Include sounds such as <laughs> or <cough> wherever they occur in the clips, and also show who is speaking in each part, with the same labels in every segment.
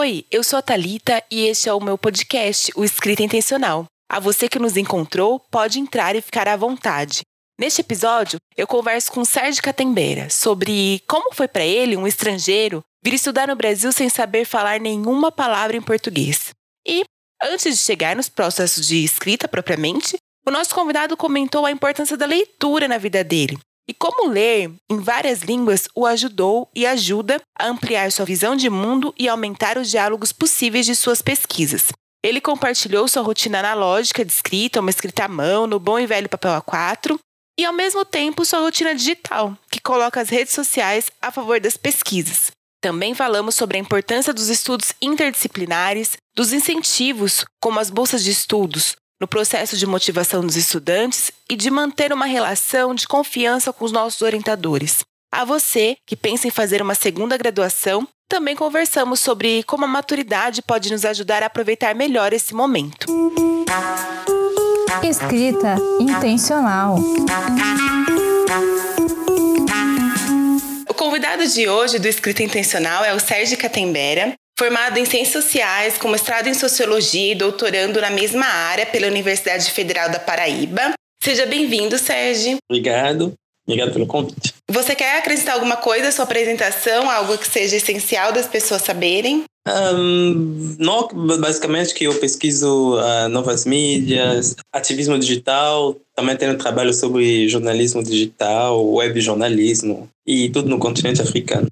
Speaker 1: Oi, eu sou a Talita e este é o meu podcast, o Escrita Intencional. A você que nos encontrou, pode entrar e ficar à vontade. Neste episódio, eu converso com Sérgio Catembeira sobre como foi para ele, um estrangeiro, vir estudar no Brasil sem saber falar nenhuma palavra em português. E, antes de chegar nos processos de escrita propriamente, o nosso convidado comentou a importância da leitura na vida dele e como ler em várias línguas o ajudou e ajuda a ampliar sua visão de mundo e aumentar os diálogos possíveis de suas pesquisas. Ele compartilhou sua rotina analógica de escrita, uma escrita à mão, no bom e velho papel A4, e ao mesmo tempo sua rotina digital, que coloca as redes sociais a favor das pesquisas. Também falamos sobre a importância dos estudos interdisciplinares, dos incentivos, como as bolsas de estudos, no processo de motivação dos estudantes e de manter uma relação de confiança com os nossos orientadores. A você que pensa em fazer uma segunda graduação, também conversamos sobre como a maturidade pode nos ajudar a aproveitar melhor esse momento.
Speaker 2: Escrita intencional.
Speaker 1: O convidado de hoje do Escrita Intencional é o Sérgio Catembera, Formado em Ciências Sociais, com mestrado em Sociologia e doutorando na mesma área pela Universidade Federal da Paraíba. Seja bem-vindo, Sérgio.
Speaker 3: Obrigado. Obrigado pelo convite.
Speaker 1: Você quer acrescentar alguma coisa à sua apresentação, algo que seja essencial das pessoas saberem?
Speaker 3: Um, não, basicamente que eu pesquiso uh, novas mídias, ativismo digital, também tenho trabalho sobre jornalismo digital, web jornalismo e tudo no continente africano.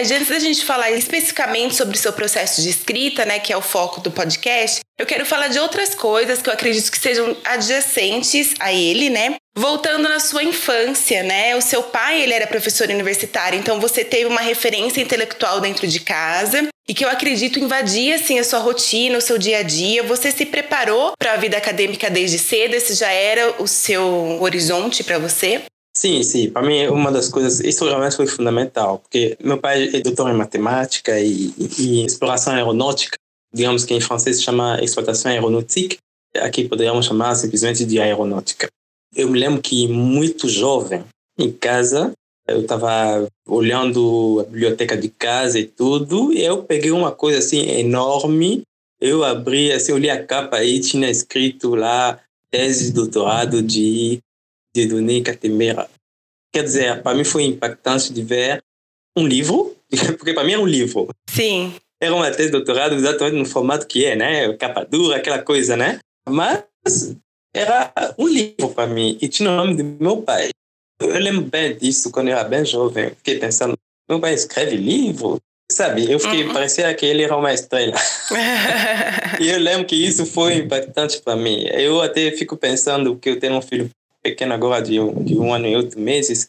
Speaker 1: Sérgio, antes da gente falar especificamente sobre o seu processo de escrita, né, que é o foco do podcast, eu quero falar de outras coisas que eu acredito que sejam adjacentes a ele, né? Voltando na sua infância, né? O seu pai, ele era professor universitário, então você teve uma referência intelectual dentro de casa e que eu acredito invadia assim a sua rotina, o seu dia a dia. Você se preparou para a vida acadêmica desde cedo? Esse já era o seu horizonte para você?
Speaker 3: Sim, sim. Para mim, uma das coisas, isso realmente foi fundamental, porque meu pai é doutor em matemática e, e exploração aeronáutica, digamos que em francês se chama exploitação aeronautique, aqui poderíamos chamar simplesmente de aeronáutica. Eu me lembro que muito jovem, em casa, eu estava olhando a biblioteca de casa e tudo, e eu peguei uma coisa assim enorme, eu abri, assim, eu li a capa e tinha escrito lá tese de doutorado de de Dieudonné Catemera. Quer dizer, para mim foi impactante de ver um livro, <laughs> porque para mim é um livro.
Speaker 1: Sim.
Speaker 3: Era uma tese de doutorado exatamente no formato que é, né? Capa dura, aquela coisa, né? Mas era um livro para mim e tinha o nome do meu pai. Eu lembro bem disso quando eu era bem jovem. Fiquei pensando, meu pai escreve livro? Sabe, eu fiquei, uhum. parecia que ele era uma estrela. <laughs> e eu lembro que isso foi impactante para mim. Eu até fico pensando que eu tenho um filho pequeno agora de um, de um ano e oito meses,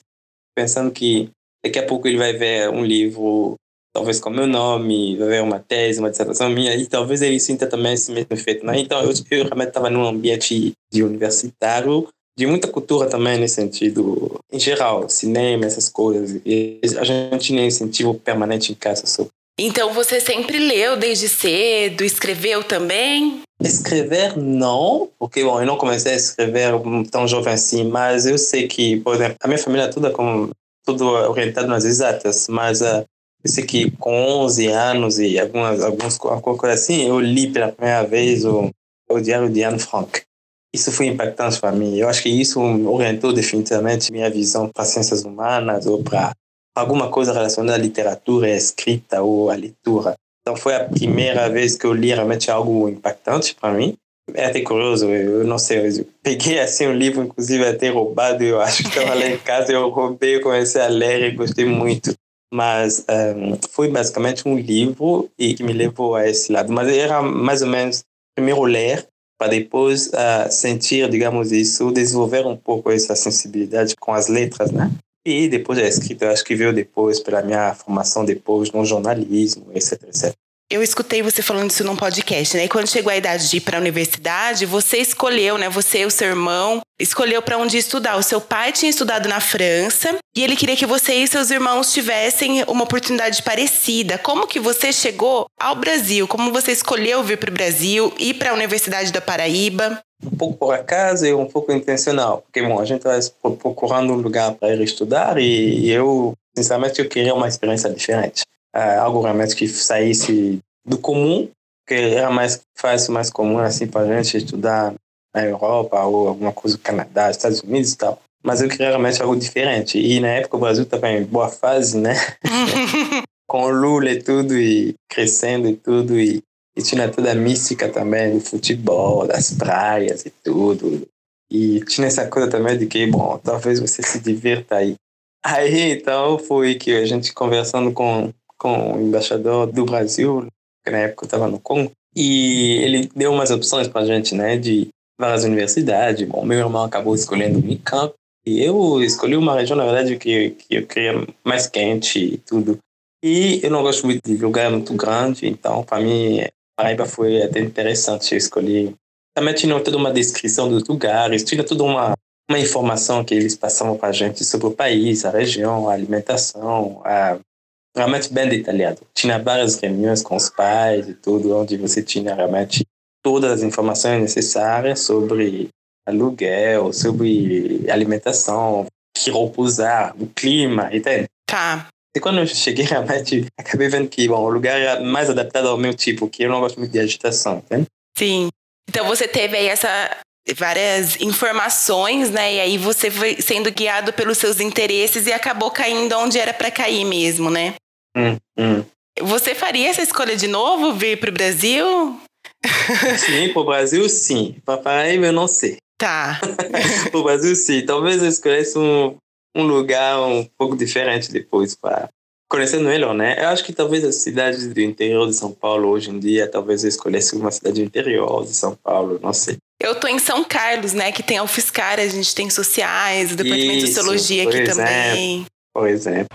Speaker 3: pensando que daqui a pouco ele vai ver um livro, talvez com meu nome, vai ver uma tese, uma dissertação minha, e talvez ele sinta também esse mesmo efeito. Né? Então, eu, eu realmente estava num ambiente de universitário, de muita cultura também nesse sentido, em geral, cinema, essas coisas. E a gente tinha incentivo permanente em casa sobre.
Speaker 1: Então você sempre leu desde cedo, escreveu também?
Speaker 3: Escrever não, porque bom, eu não comecei a escrever tão jovem assim, mas eu sei que, por exemplo, a minha família é toda como tudo orientado nas exatas, mas uh, eu sei que com 11 anos e algumas alguns alguma coisa assim, eu li pela primeira vez o, o diário de Anne Frank. Isso foi impactante para mim. Eu acho que isso orientou definitivamente minha visão para ciências humanas ou para alguma coisa relacionada à literatura, à escrita ou à leitura. Então foi a primeira vez que eu li realmente algo impactante para mim. É até curioso, eu não sei, eu peguei assim um livro, inclusive até roubado, eu acho que estava lá em <laughs> casa, eu roubei, eu comecei a ler e gostei muito. Mas um, foi basicamente um livro e que me levou a esse lado. Mas era mais ou menos primeiro ler para depois uh, sentir, digamos isso, desenvolver um pouco essa sensibilidade com as letras, né? E depois a escrita, acho que veio depois, pela minha formação depois no jornalismo, etc, etc.
Speaker 1: Eu escutei você falando isso num podcast, né? E quando chegou a idade de ir para a universidade, você escolheu, né? Você e o seu irmão escolheu para onde estudar. O seu pai tinha estudado na França e ele queria que você e seus irmãos tivessem uma oportunidade parecida. Como que você chegou ao Brasil? Como você escolheu vir para o Brasil, ir para a Universidade da Paraíba?
Speaker 3: um pouco por acaso e um pouco intencional. Porque, bom, a gente estava procurando um lugar para ir estudar e, eu, sinceramente, eu queria uma experiência diferente. Uh, algo realmente que saísse do comum, que era mais fácil, mais comum, assim, para a gente estudar na Europa ou alguma coisa no Canadá, Estados Unidos e tal. Mas eu queria realmente algo diferente. E na época o Brasil estava em boa fase, né? <laughs> Com o Lula e tudo, e crescendo e tudo, e e tinha toda a mística também do futebol, das praias e tudo. E tinha essa coisa também de que, bom, talvez você se divirta aí. Aí, então, foi que a gente conversando com, com o embaixador do Brasil, que na época estava no Congo, e ele deu umas opções para a gente, né, de várias universidades. Bom, meu irmão acabou escolhendo o Unicamp, e eu escolhi uma região, na verdade, que, que eu queria mais quente e tudo. E eu não gosto muito de lugar muito grande, então, para mim, Paraíba foi até interessante. Eu escolhi. Também tinha toda uma descrição dos lugares, tinha toda uma, uma informação que eles passavam para a gente sobre o país, a região, a alimentação, a, realmente bem detalhado. Tinha várias reuniões com os pais e tudo, onde você tinha realmente todas as informações necessárias sobre aluguel, sobre alimentação, que roupa usar, o clima, entende?
Speaker 1: Tá.
Speaker 3: E quando eu cheguei realmente, acabei vendo que bom, o lugar era mais adaptado ao meu tipo, que eu não gosto muito de agitação, entende?
Speaker 1: Sim. Então você teve aí essa várias informações, né? E aí você foi sendo guiado pelos seus interesses e acabou caindo onde era para cair mesmo, né?
Speaker 3: Hum, hum.
Speaker 1: Você faria essa escolha de novo, vir para o Brasil?
Speaker 3: Sim, para o Brasil, sim. Para Paraíba, eu não sei.
Speaker 1: Tá. <laughs>
Speaker 3: para o Brasil, sim. Talvez eu escolhesse um, um lugar um pouco diferente depois para conhecendo melhor, né? Eu acho que talvez as cidades do interior de São Paulo hoje em dia, talvez eu escolhesse uma cidade do interior de São Paulo, não sei.
Speaker 1: Eu tô em São Carlos, né? Que tem a UFSCar, a gente tem sociais, o departamento Isso, de sociologia aqui
Speaker 3: exemplo,
Speaker 1: também.
Speaker 3: Por exemplo.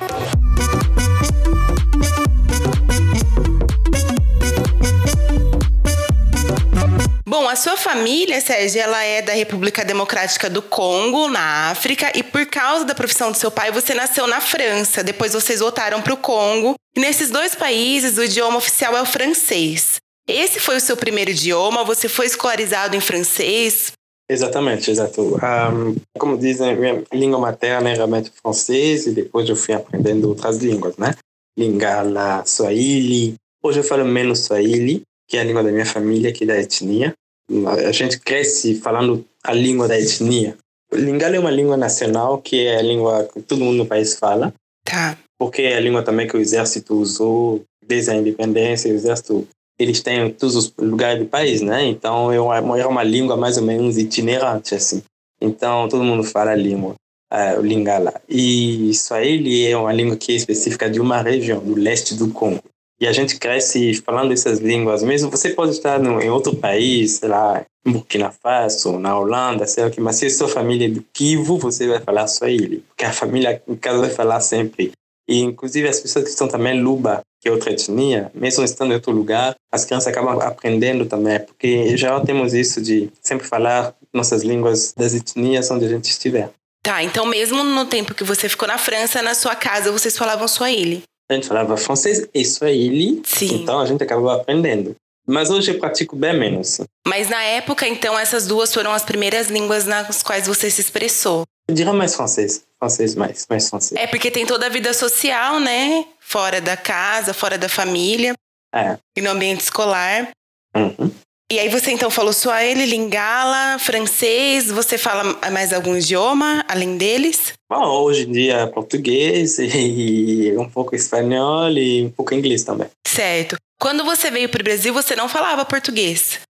Speaker 1: Bom, a sua família, Sérgio, ela é da República Democrática do Congo, na África, e por causa da profissão do seu pai, você nasceu na França. Depois vocês voltaram para o Congo. E nesses dois países, o idioma oficial é o francês. Esse foi o seu primeiro idioma? Você foi escolarizado em francês?
Speaker 3: Exatamente, exato. Um, como dizem, minha língua materna é realmente francês e depois eu fui aprendendo outras línguas, né? Lingala, Swahili. Hoje eu falo menos Swahili, que é a língua da minha família, aqui da etnia a gente cresce falando a língua da etnia. Lingala é uma língua nacional, que é a língua que todo mundo no país fala.
Speaker 1: Tá.
Speaker 3: Porque é a língua também que o exército usou desde a independência. O exército, eles têm todos os lugares do país, né? Então, é uma, é língua mais ou menos itinerante, assim. Então, todo mundo fala língua, uh, o Lingala. E Swahili é uma língua que é específica de uma região, do leste do Congo. E a gente cresce falando essas línguas. Mesmo você pode estar no, em outro país, sei lá, em Burkina Faso, na Holanda, sei lá que, mas se a sua família é do Kivu, você vai falar ele. Porque a família, em casa, vai falar sempre. E, inclusive, as pessoas que estão também Luba, que é outra etnia, mesmo estando em outro lugar, as crianças acabam aprendendo também, porque já temos isso de sempre falar nossas línguas das etnias onde a gente estiver.
Speaker 1: Tá, então mesmo no tempo que você ficou na França, na sua casa, vocês falavam Swahili?
Speaker 3: a gente falava francês e Swahili,
Speaker 1: Sim.
Speaker 3: então a gente acabou aprendendo. Mas hoje eu pratico bem menos.
Speaker 1: Mas na época, então, essas duas foram as primeiras línguas nas quais você se expressou?
Speaker 3: Eu diria mais francês. Francês mais, mais francês.
Speaker 1: É porque tem toda a vida social, né? Fora da casa, fora da família.
Speaker 3: É.
Speaker 1: E no ambiente escolar.
Speaker 3: Uhum.
Speaker 1: E aí você então falou Swahili, Lingala, francês, você fala mais algum idioma além deles?
Speaker 3: Bom, hoje em dia português <laughs> e um pouco espanhol e um pouco inglês também.
Speaker 1: Certo. Quando você veio para o Brasil, você não falava português.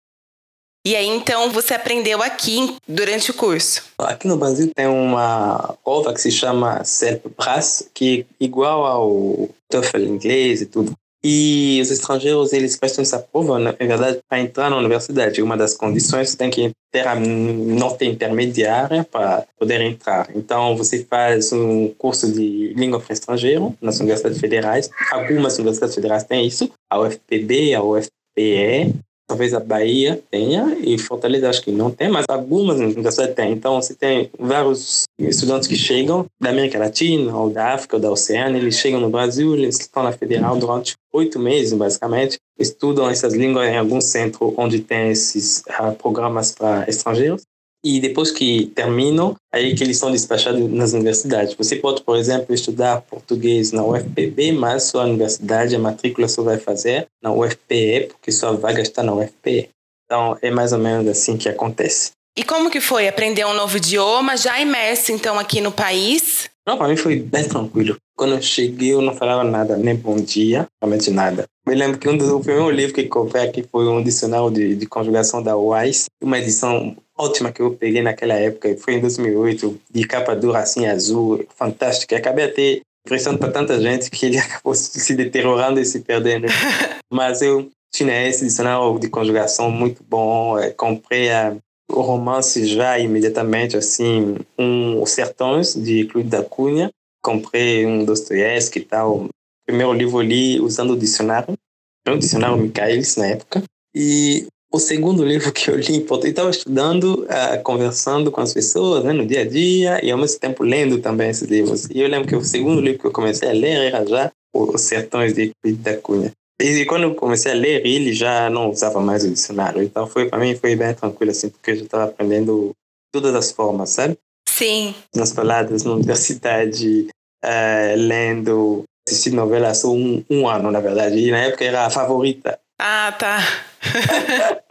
Speaker 1: E aí então você aprendeu aqui durante o curso?
Speaker 3: Aqui no Brasil tem uma prova que se chama CELP-BRAS, que é igual ao TOEFL inglês e tudo. E os estrangeiros, eles prestam essa prova, na verdade, para entrar na universidade. Uma das condições tem que ter a nota intermediária para poder entrar. Então, você faz um curso de língua para estrangeiro nas universidades federais. Algumas universidades federais têm isso, a UFPB, a UFPE, talvez a Bahia tenha, e Fortaleza acho que não tem, mas algumas universidades têm. Então, você tem vários estudantes que chegam da América Latina, ou da África, ou da Oceânia, eles chegam no Brasil, eles estão na Federal durante oito meses, basicamente, estudam essas línguas em algum centro onde tem esses uh, programas para estrangeiros, e depois que terminam, aí que eles são despachados nas universidades. Você pode, por exemplo, estudar português na UFPB, mas sua universidade, a matrícula só vai fazer na UFPE, porque sua vaga está na UFPE. Então, é mais ou menos assim que acontece.
Speaker 1: E como que foi aprender um novo idioma, já imerso então aqui no país?
Speaker 3: Não, para mim foi bem tranquilo. Quando eu cheguei, eu não falava nada, nem bom dia, realmente nada. Me lembro que um dos primeiros livros que comprei aqui foi um dicionário de, de conjugação da Wise, uma edição ótima que eu peguei naquela época, foi em 2008, de capa dura assim, azul, fantástico. E acabei até impressionando para tanta gente que ele <laughs> acabou se deteriorando e se perdendo. <laughs> Mas eu tinha esse dicionário de conjugação muito bom, é, comprei a o romance já imediatamente, assim, um Os Sertões, de Clube da Cunha. Comprei um Dostoiévski e tal. Primeiro livro eu li usando o dicionário, um dicionário Michaelis na época. E o segundo livro que eu li, eu estava estudando, uh, conversando com as pessoas né, no dia a dia e ao mesmo tempo lendo também esses livros. E eu lembro que o segundo livro que eu comecei a ler era já Os Sertões de Clube da Cunha. E quando eu comecei a ler ele, já não usava mais o dicionário. Então, foi para mim foi bem tranquilo, assim, porque eu já estava aprendendo todas as formas, sabe?
Speaker 1: Sim.
Speaker 3: Nas palavras, na universidade, uh, lendo, assistindo novela um, um ano, na verdade. E na época era a favorita.
Speaker 1: Ah, tá. <laughs>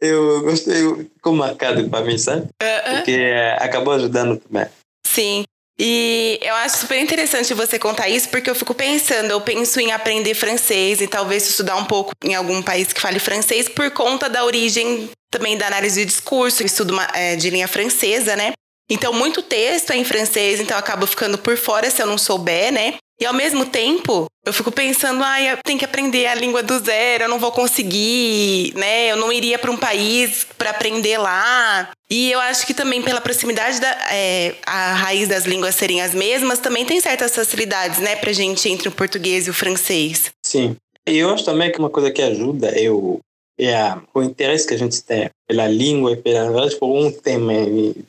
Speaker 3: eu gostei, ficou marcado para mim, sabe? Uh -uh. Porque acabou ajudando também.
Speaker 1: Sim. E eu acho super interessante você contar isso, porque eu fico pensando, eu penso em aprender francês e talvez estudar um pouco em algum país que fale francês por conta da origem também da análise de discurso, estudo é, de linha francesa, né? Então, muito texto é em francês, então eu acabo ficando por fora se eu não souber, né? E ao mesmo tempo, eu fico pensando, ah, eu tenho que aprender a língua do zero, eu não vou conseguir, né? Eu não iria para um país para aprender lá. E eu acho que também pela proximidade da é, a raiz das línguas serem as mesmas, também tem certas facilidades, né, pra gente entre o português e o francês.
Speaker 3: Sim. E eu acho também que uma coisa que ajuda é o, é a, o interesse que a gente tem pela língua e pela verdade por um tema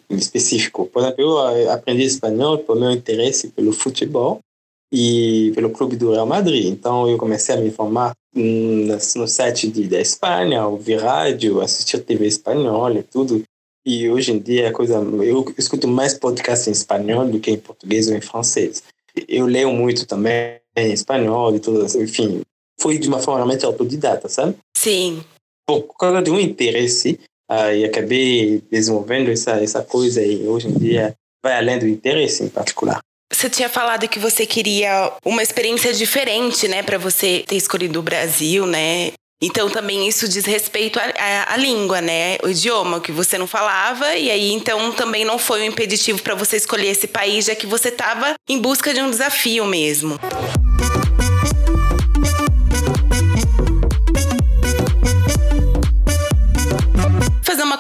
Speaker 3: específico. Por exemplo, eu aprendi espanhol por meu interesse pelo futebol e pelo clube do Real Madrid. Então eu comecei a me informar no site de, da Espanha, ouvir rádio, assistir TV espanhola e tudo. E hoje em dia a coisa, eu escuto mais podcast em espanhol do que em português ou em francês. Eu leio muito também em espanhol e tudo, enfim, foi de uma forma realmente autodidata, sabe?
Speaker 1: Sim.
Speaker 3: Por causa de um interesse, aí acabei desenvolvendo essa essa coisa e hoje em dia vai além do interesse em particular.
Speaker 1: Você tinha falado que você queria uma experiência diferente, né, para você ter escolhido o Brasil, né? Então também isso diz respeito à, língua, né? O idioma que você não falava e aí então também não foi um impeditivo para você escolher esse país, já que você estava em busca de um desafio mesmo.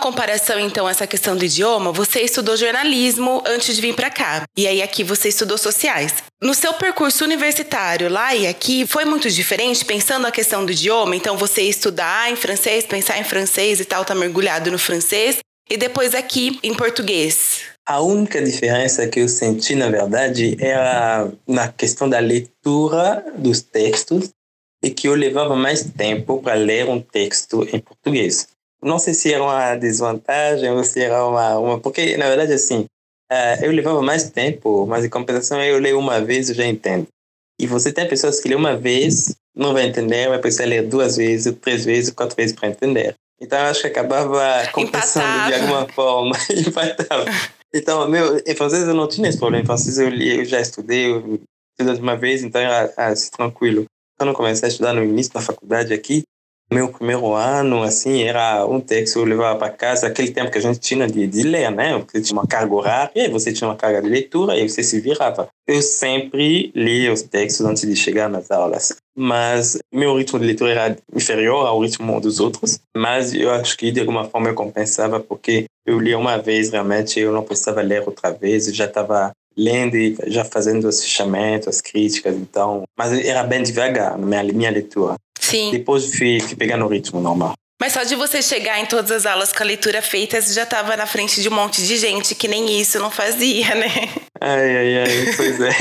Speaker 1: Comparação, então, essa questão do idioma, você estudou jornalismo antes de vir para cá. E aí aqui você estudou sociais. No seu percurso universitário, lá e aqui, foi muito diferente, pensando a questão do idioma? Então, você estudar em francês, pensar em francês e tal, tá mergulhado no francês, e depois aqui em português.
Speaker 3: A única diferença que eu senti, na verdade, era na questão da leitura dos textos e que eu levava mais tempo para ler um texto em português não sei se era uma desvantagem ou se era uma, uma porque na verdade assim uh, eu levava mais tempo mas em compensação eu leio uma vez e já entendo. E você tem pessoas que lê uma vez não vai entender vai precisar ler duas vezes três vezes quatro vezes para entender. Então eu acho que acabava <laughs> compensando Empatava. de alguma forma <laughs> empatava. Então meu em francês eu não tinha esse problema em francês eu, li, eu já estudei eu estudei uma vez então era assim, tranquilo. Quando eu comecei a estudar no início da faculdade aqui meu primeiro ano, assim, era um texto que eu levava para casa, aquele tempo que a gente tinha de, de ler, né? Você tinha uma carga horária, você tinha uma carga de leitura, e você se virava. Eu sempre lia os textos antes de chegar nas aulas. Mas meu ritmo de leitura era inferior ao ritmo dos outros, mas eu acho que de alguma forma eu compensava, porque eu lia uma vez, realmente, eu não precisava ler outra vez, eu já estava lendo e já fazendo os fechamentos, as críticas, então. Mas era bem devagar na minha, minha leitura.
Speaker 1: Sim.
Speaker 3: Depois fui, fui pegando o ritmo normal.
Speaker 1: Mas só de você chegar em todas as aulas com a leitura feita, você já estava na frente de um monte de gente que nem isso não fazia, né?
Speaker 3: Ai, ai, ai, pois é.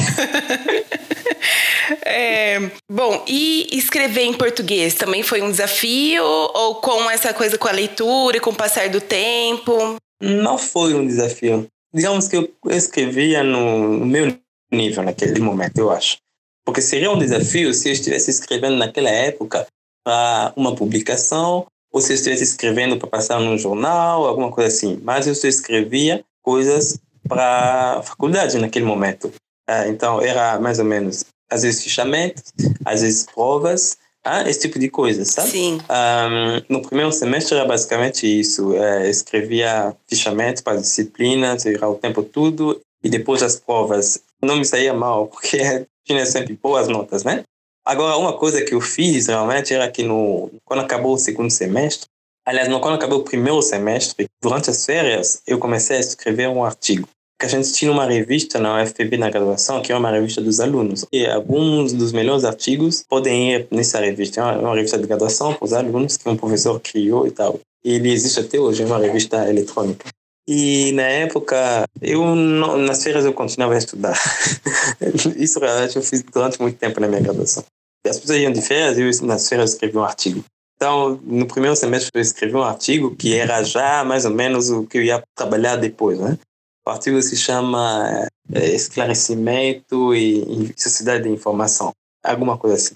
Speaker 3: <laughs>
Speaker 1: é. Bom, e escrever em português também foi um desafio? Ou com essa coisa com a leitura e com o passar do tempo?
Speaker 3: Não foi um desafio. Digamos que eu escrevia no, no meu nível naquele momento, eu acho. Porque seria um desafio se eu estivesse escrevendo naquela época para uma publicação ou se eu estivesse escrevendo para passar num jornal, alguma coisa assim. Mas eu só escrevia coisas para a faculdade naquele momento. Ah, então, era mais ou menos, às vezes, fichamentos, às vezes, provas, ah, esse tipo de coisa, sabe?
Speaker 1: Sim.
Speaker 3: Um, no primeiro semestre era basicamente isso. É, escrevia fichamento para disciplinas, era o tempo todo, e depois as provas. Não me saía mal, <laughs> porque tinha sempre boas notas, né? Agora, uma coisa que eu fiz realmente era que no, quando acabou o segundo semestre, aliás, não, quando acabou o primeiro semestre, durante as férias, eu comecei a escrever um artigo. Que a gente tinha uma revista na UFPB na graduação, que é uma revista dos alunos. E alguns dos melhores artigos podem ir nessa revista. É uma revista de graduação para os alunos que um professor criou e tal. E ele existe até hoje, é uma revista eletrônica. E na época, eu não, nas férias eu continuava a estudar. <laughs> Isso realmente eu fiz durante muito tempo na minha graduação. As pessoas iam de férias e eu nas férias escrevi um artigo. Então, no primeiro semestre eu escrevi um artigo que era já mais ou menos o que eu ia trabalhar depois, né? O artigo se chama é, Esclarecimento e Sociedade de Informação, alguma coisa assim.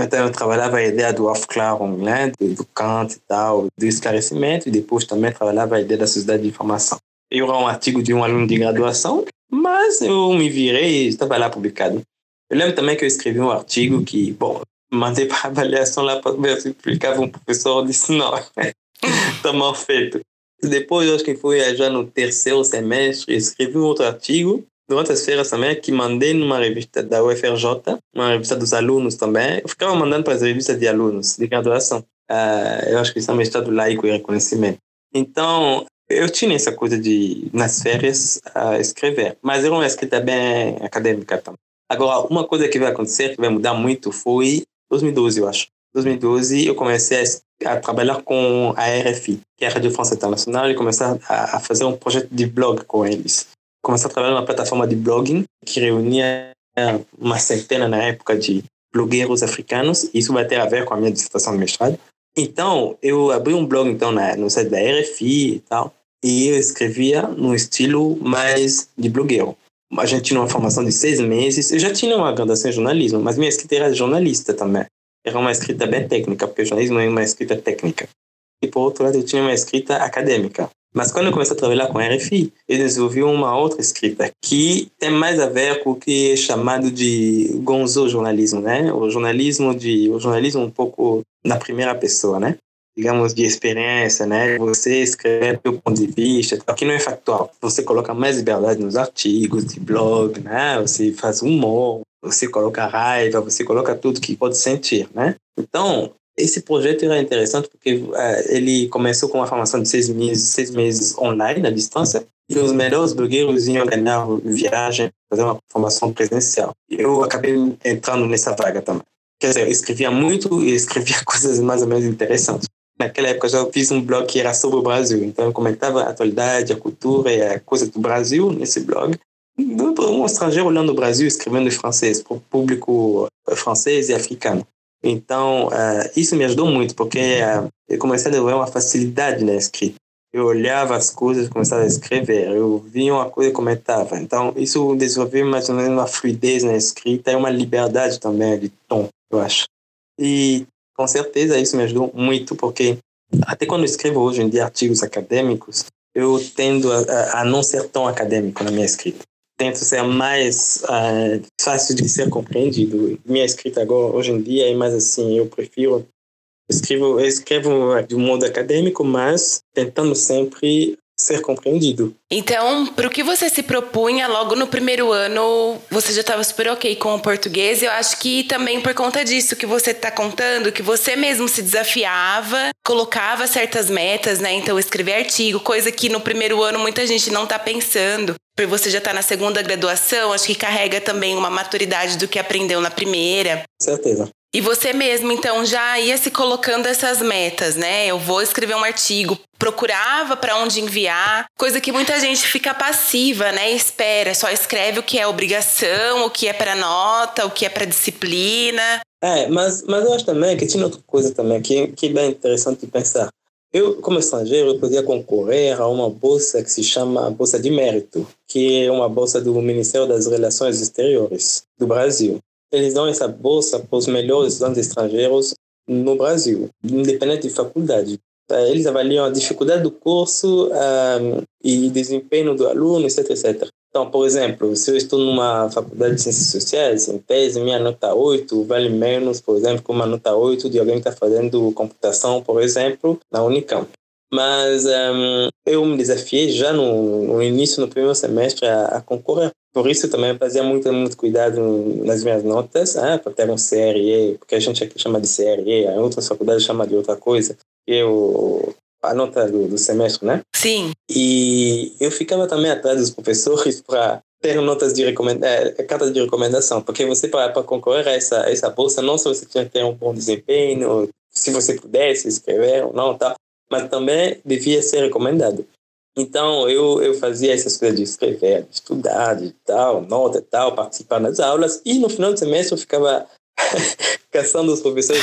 Speaker 3: Então, eu trabalhava a ideia do Aufklärung, né, do Kant e tal, do esclarecimento, e depois também trabalhava a ideia da sociedade de informação. Eu era um artigo de um aluno de graduação, mas eu me virei e estava lá publicado. Eu lembro também que eu escrevi um artigo que, bom, mandei para avaliação lá para ver se publicava um professor disse não, <laughs> está mal feito. Depois, acho que foi já no terceiro semestre, escrevi um outro artigo durante as feiras também, que mandei numa revista da UFRJ, uma revista dos alunos também. Eu ficava mandando para as revistas de alunos de graduação. Uh, eu acho que isso é um estado laico e reconhecimento. Então, eu tinha essa coisa de, nas férias, uh, escrever. Mas era uma escrita bem acadêmica também. Agora, uma coisa que vai acontecer, que vai mudar muito, foi 2012, eu acho. 2012, eu comecei a, a trabalhar com a RFI, que é a Rádio França Internacional, e comecei a, a fazer um projeto de blog com eles comecei a trabalhar numa plataforma de blogging que reunia uma centena na época de blogueiros africanos. Isso vai ter a ver com a minha dissertação de mestrado. Então, eu abri um blog então na, no site da RFI e tal, e eu escrevia no estilo mais de blogueiro. A gente tinha uma formação de seis meses. Eu já tinha uma graduação em jornalismo, mas minha escrita era jornalista também. Era uma escrita bem técnica, porque jornalismo é uma escrita técnica. E por outro lado, eu tinha uma escrita acadêmica. Mas quando eu comecei a trabalhar com RFI, eu desenvolvi uma outra escrita que tem mais a ver com o que é chamado de gonzo jornalismo, né? O jornalismo de o jornalismo um pouco na primeira pessoa, né? Digamos de experiência, né? Você escreve do ponto de vista, que não é factual. Você coloca mais liberdade nos artigos, de blog, né? Você faz humor, você coloca raiva, você coloca tudo que pode sentir, né? Então, esse projeto era interessante porque uh, ele começou com uma formação de seis meses, seis meses online, à distância, e os melhores blogueiros iam ganhar viagem, fazer uma formação presencial. Eu acabei entrando nessa vaga também. Quer dizer, eu escrevia muito e escrevia <laughs> coisas mais ou meros interessantes. Naquela época já fiz um blog que era sobre o Brasil, então eu comentava a atualidade, a cultura e a coisa do Brasil nesse blog. Um estrangeiro olhando o Brasil escrevendo em francês, para o público francês e africano. Então, uh, isso me ajudou muito, porque uh, eu comecei a desenvolver uma facilidade na escrita. Eu olhava as coisas, começava a escrever. Eu via uma coisa e comentava. Então, isso desenvolveu mais ou menos uma fluidez na escrita e uma liberdade também de tom, eu acho. E, com certeza, isso me ajudou muito, porque até quando eu escrevo hoje em dia artigos acadêmicos, eu tendo a, a não ser tão acadêmico na minha escrita tento ser mais uh, fácil de ser compreendido. Minha escrita agora, hoje em dia, é mais assim, eu prefiro escrevo, eu escrevo de um modo acadêmico, mas tentando sempre ser compreendido.
Speaker 1: Então, para o que você se propunha logo no primeiro ano, você já estava super ok com o português. Eu acho que também por conta disso que você está contando, que você mesmo se desafiava, colocava certas metas, né? Então, escrever artigo, coisa que no primeiro ano muita gente não está pensando. Por você já estar tá na segunda graduação, acho que carrega também uma maturidade do que aprendeu na primeira.
Speaker 3: Certeza.
Speaker 1: E você mesmo, então, já ia se colocando essas metas, né? Eu vou escrever um artigo, procurava para onde enviar, coisa que muita gente fica passiva, né? Espera, só escreve o que é obrigação, o que é para nota, o que é para disciplina.
Speaker 3: É, mas, mas eu acho também que tinha outra coisa também que, que é bem interessante pensar. Eu, como estrangeiro, eu podia concorrer a uma bolsa que se chama Bolsa de Mérito, que é uma bolsa do Ministério das Relações Exteriores do Brasil eles dão essa bolsa para os melhores estudantes estrangeiros no Brasil, independente de faculdade. É, eles avaliam a dificuldade do curso um, e desempenho do aluno, etc, etc. Então, por exemplo, se eu estou numa faculdade de ciências sociais, em tese, minha nota 8 vale menos, por exemplo, que uma nota 8 de alguém que está fazendo computação, por exemplo, na Unicamp. Mas um, eu me desafiei já no, no, início, no primeiro semestre, a, a concorrer. Por isso também eu fazia muito, muito cuidado nas minhas notas, ah, para ter um CRE, porque a gente aqui chama de CRE, a outras faculdades chama de outra coisa, que é a nota do, do semestre, né?
Speaker 1: Sim.
Speaker 3: E eu ficava também atrás dos professores para ter notas de recomendação, é, cartas de recomendação, porque você para concorrer a essa, a essa bolsa, não só você tinha que ter um bom desempenho, se você pudesse escrever ou não, tal, mas também devia ser recomendado. Então, eu, eu fazia essas coisas de escrever, de estudar, de tal, nota tal, participar nas aulas, e no final do semestre eu ficava <laughs> caçando os professores.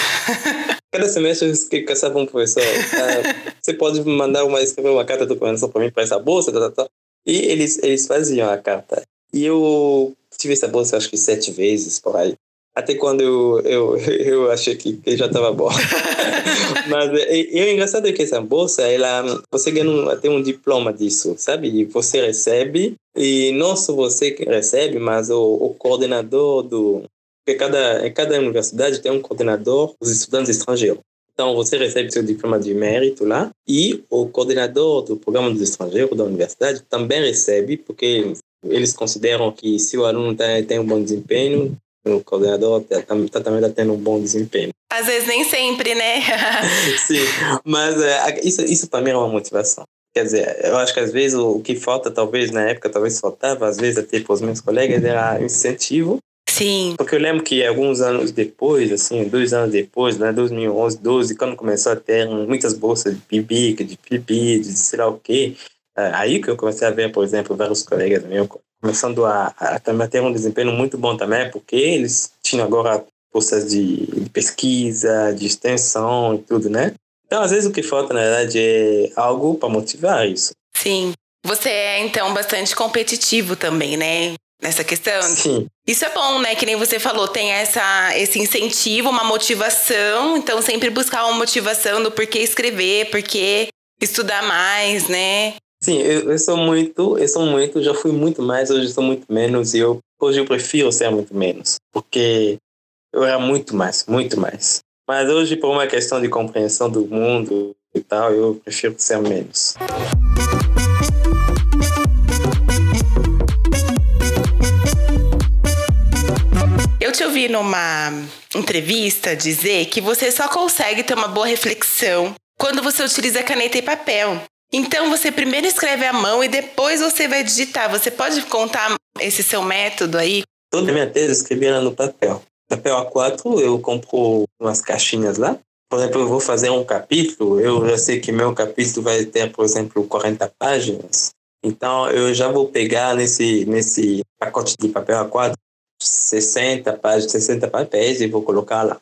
Speaker 3: Cada semestre eu caçava um professor. Ah, você pode mandar uma, escrever uma carta de recomendação para mim para essa bolsa, tal, tal. E eles, eles faziam a carta. E eu tive essa bolsa acho que sete vezes por aí. Até quando eu, eu, <laughs> eu achei que, que já estava bom. <laughs> Mas e, e, o engraçado é que essa bolsa, ela, você ganha um, tem um diploma disso, sabe? E você recebe, e não só você que recebe, mas o, o coordenador do... Porque cada, em cada universidade tem um coordenador dos estudantes estrangeiros. Então, você recebe seu diploma de mérito lá e o coordenador do programa dos estrangeiros da universidade também recebe, porque eles consideram que se o aluno tem, tem um bom desempenho, o coordenador tá, tá, também está tendo um bom desempenho.
Speaker 1: Às vezes nem sempre, né? <laughs>
Speaker 3: Sim, mas é, isso, isso para mim é uma motivação. Quer dizer, eu acho que às vezes o que falta, talvez na época, talvez faltava, às vezes até para os meus colegas, era incentivo.
Speaker 1: Sim.
Speaker 3: Porque eu lembro que alguns anos depois, assim, dois anos depois, né, 2011, 12, quando começou a ter muitas bolsas de PIB, de PIB, de sei lá o quê, é, aí que eu comecei a ver, por exemplo, vários colegas meus começando a, a, a ter um desempenho muito bom também, porque eles tinham agora forças de, de, pesquisa, de extensão e tudo, né? Então, às vezes, o que falta, na verdade, é algo para motivar isso.
Speaker 1: Sim. Você é, então, bastante competitivo também, né? Nessa questão.
Speaker 3: Sim.
Speaker 1: Isso é bom, né? Que nem você falou, tem essa, esse incentivo, uma motivação. Então, sempre buscar uma motivação do porquê escrever, porquê estudar mais, né?
Speaker 3: Sim, eu, eu, sou muito, eu sou muito, já fui muito mais, hoje sou muito menos e eu hoje eu prefiro ser muito menos, porque eu era muito mais, muito mais. Mas hoje por uma questão de compreensão do mundo e tal, eu prefiro ser menos.
Speaker 1: Eu te ouvi numa entrevista dizer que você só consegue ter uma boa reflexão quando você utiliza caneta e papel. Então você primeiro escreve à mão e depois você vai digitar. Você pode contar esse seu método aí?
Speaker 3: Toda minha tese eu escrevi ela no papel. Papel A4, eu compro umas caixinhas lá. Por exemplo, eu vou fazer um capítulo, eu já sei que meu capítulo vai ter, por exemplo, 40 páginas. Então, eu já vou pegar nesse, nesse pacote de papel A4 60 páginas, 60 papéis e vou colocar lá.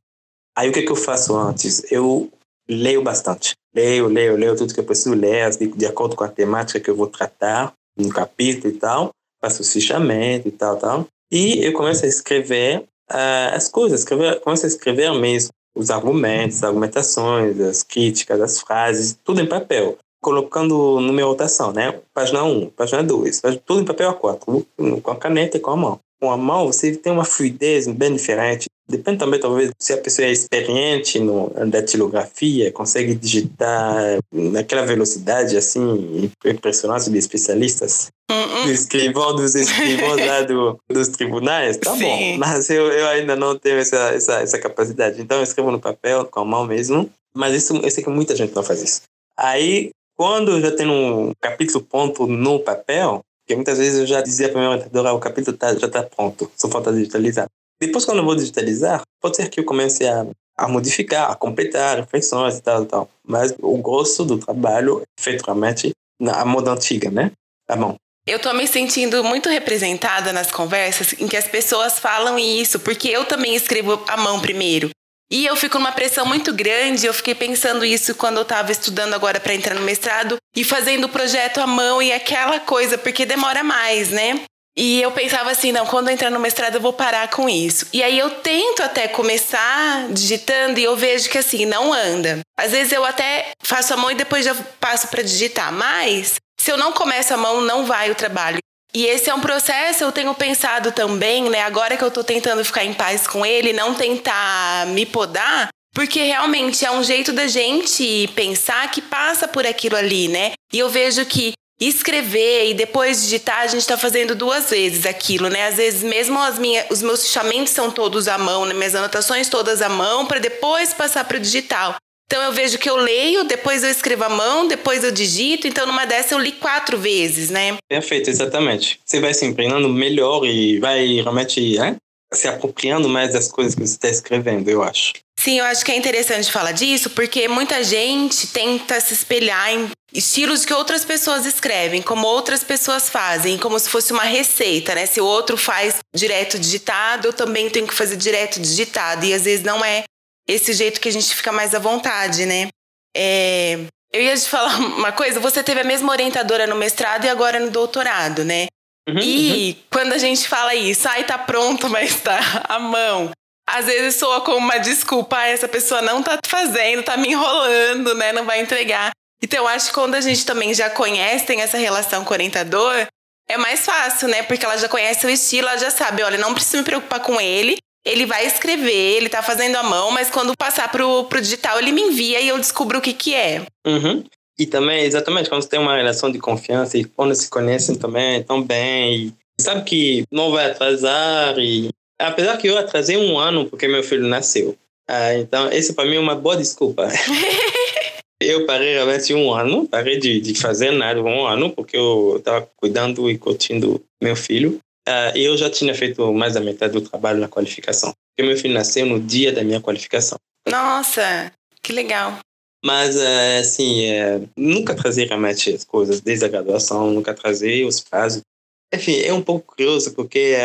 Speaker 3: Aí, o que, que eu faço antes? Eu leio bastante. Leio, leio, leio tudo que eu preciso ler, de, de acordo com a temática que eu vou tratar no capítulo e tal. Faço fichamento e tal, tal. E eu começo a escrever uh, as coisas, escrever, começo a escrever mesmo os argumentos, as argumentações, as críticas, as frases, tudo em papel. Colocando numeração, né? Página 1, página 2, tudo em papel A4, com a caneta e com a mão com a mão, você tem uma fluidez bem diferente. Depende também, talvez, se a pessoa é experiente no, na datilografia, consegue digitar naquela velocidade, assim, impressionante de especialistas.
Speaker 1: Uh-uh.
Speaker 3: Do escrivão, dos escrivãos lá do, dos tribunais, tá Sim. bom. Mas eu, eu ainda não tenho essa, essa, essa capacidade. Então, eu escrevo no papel, com a mão mesmo. Mas isso, eu sei que muita gente não faz isso. Aí, quando eu já tenho um capítulo ponto no papel, porque muitas vezes eu já dizia para minha orientadora, o capítulo tá, já está pronto, só falta digitalizar. Depois, quando eu vou digitalizar, pode ser que eu comece a, a modificar, a completar reflexões e tal, tal. Mas o grosso do trabalho é feito realmente na moda antiga, né? A mão.
Speaker 1: Eu tô me sentindo muito representada nas conversas em que as pessoas falam isso, porque eu também escrevo à mão primeiro. E eu fico numa pressão muito grande. Eu fiquei pensando isso quando eu estava estudando agora para entrar no mestrado e fazendo o projeto à mão e aquela coisa, porque demora mais, né? E eu pensava assim, não, quando eu entrar no mestrado eu vou parar com isso. E aí eu tento até começar digitando e eu vejo que assim, não anda. Às vezes eu até faço a mão e depois já passo para digitar, mas se eu não começo a mão, não vai o trabalho. E esse é um processo, eu tenho pensado também, né? Agora que eu tô tentando ficar em paz com ele, não tentar me podar, porque realmente é um jeito da gente pensar que passa por aquilo ali, né? E eu vejo que escrever e depois digitar, a gente está fazendo duas vezes aquilo, né? Às vezes mesmo as minhas, os meus fichamentos são todos à mão, né? minhas anotações todas à mão, para depois passar para o digital. Então eu vejo que eu leio, depois eu escrevo à mão, depois eu digito. Então numa dessa eu li quatro vezes, né?
Speaker 3: Perfeito, exatamente. Você vai se impregnando melhor e vai realmente né, se apropriando mais das coisas que você está escrevendo, eu acho.
Speaker 1: Sim, eu acho que é interessante falar disso, porque muita gente tenta se espelhar em estilos que outras pessoas escrevem, como outras pessoas fazem, como se fosse uma receita, né? Se o outro faz direto digitado, eu também tenho que fazer direto digitado. E às vezes não é esse jeito que a gente fica mais à vontade, né? É, eu ia te falar <laughs> uma coisa, você teve a mesma orientadora no mestrado e agora no doutorado, né? Uhum, e uhum. quando a gente fala isso, ai, tá pronto, <laughs> mas tá à mão. Às vezes soa como uma desculpa, ah, essa pessoa não tá fazendo, tá me enrolando, né? Não vai entregar. Então, eu acho que quando a gente também já conhece, tem essa relação com o orientador, é mais fácil, né? Porque ela já conhece o estilo, ela já sabe, olha, não preciso me preocupar com ele, ele vai escrever, ele tá fazendo a mão, mas quando passar pro, pro digital, ele me envia e eu descubro o que que é.
Speaker 3: Uhum. E também, exatamente, quando você tem uma relação de confiança e quando se conhecem também tão bem, e sabe que não vai atrasar e... Apesar que eu atrasei um ano porque meu filho nasceu. Ah, então, esse para mim é uma boa desculpa. <laughs> eu parei realmente um ano, parei de, de fazer nada um ano, porque eu estava cuidando e curtindo meu filho. Uh, eu já tinha feito mais da metade do trabalho na qualificação. Porque meu filho nasceu no dia da minha qualificação.
Speaker 1: Nossa, que legal.
Speaker 3: Mas, uh, assim, uh, nunca trazei realmente as coisas desde a graduação, nunca trazei os prazos. Enfim, é um pouco curioso, porque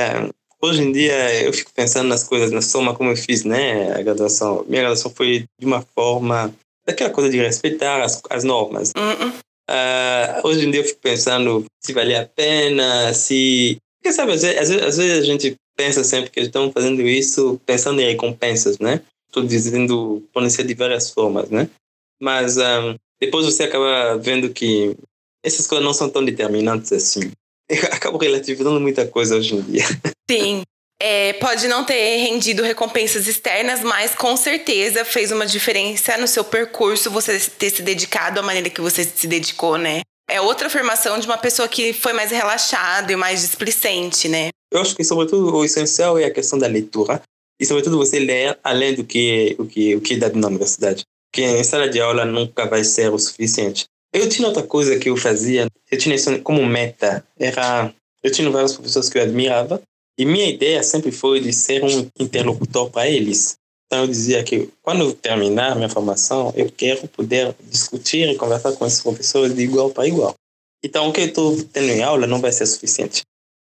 Speaker 3: hoje em dia eu fico pensando nas coisas, na soma como eu fiz, né, a graduação. Minha graduação foi de uma forma, daquela coisa de respeitar as, as normas.
Speaker 1: Uh
Speaker 3: -uh. hoje em dia eu fico pensando se valia a pena, se porque, sabe, às vezes, às vezes, a gente pensa sempre que estamos fazendo isso pensando em recompensas, né? Estou dizendo, ser de várias formas, né? Mas um, depois você acaba vendo que essas coisas não são tão determinantes assim. Eu <laughs> acabo relativizando muita coisa hoje em dia.
Speaker 1: Sim. É, pode não ter rendido recompensas externas, mas com certeza fez uma diferença no seu percurso você ter se dedicado à maneira que você se dedicou, né? É outra afirmação de uma pessoa que foi mais relaxada e mais displicente, né?
Speaker 3: Eu acho que, sobretudo, o essencial é a questão da leitura. E, sobretudo, você ler além do que o que, o que dá na universidade. Porque em sala de aula nunca vai ser o suficiente. Eu tinha outra coisa que eu fazia, eu tinha isso como meta. Era, eu tinha vários professores que eu admirava. E minha ideia sempre foi de ser um interlocutor para eles. Então eu dizia que quando eu terminar minha formação, eu quero poder discutir e conversar com esses professores de igual para igual. Então o que eu estou tendo em aula não vai ser suficiente.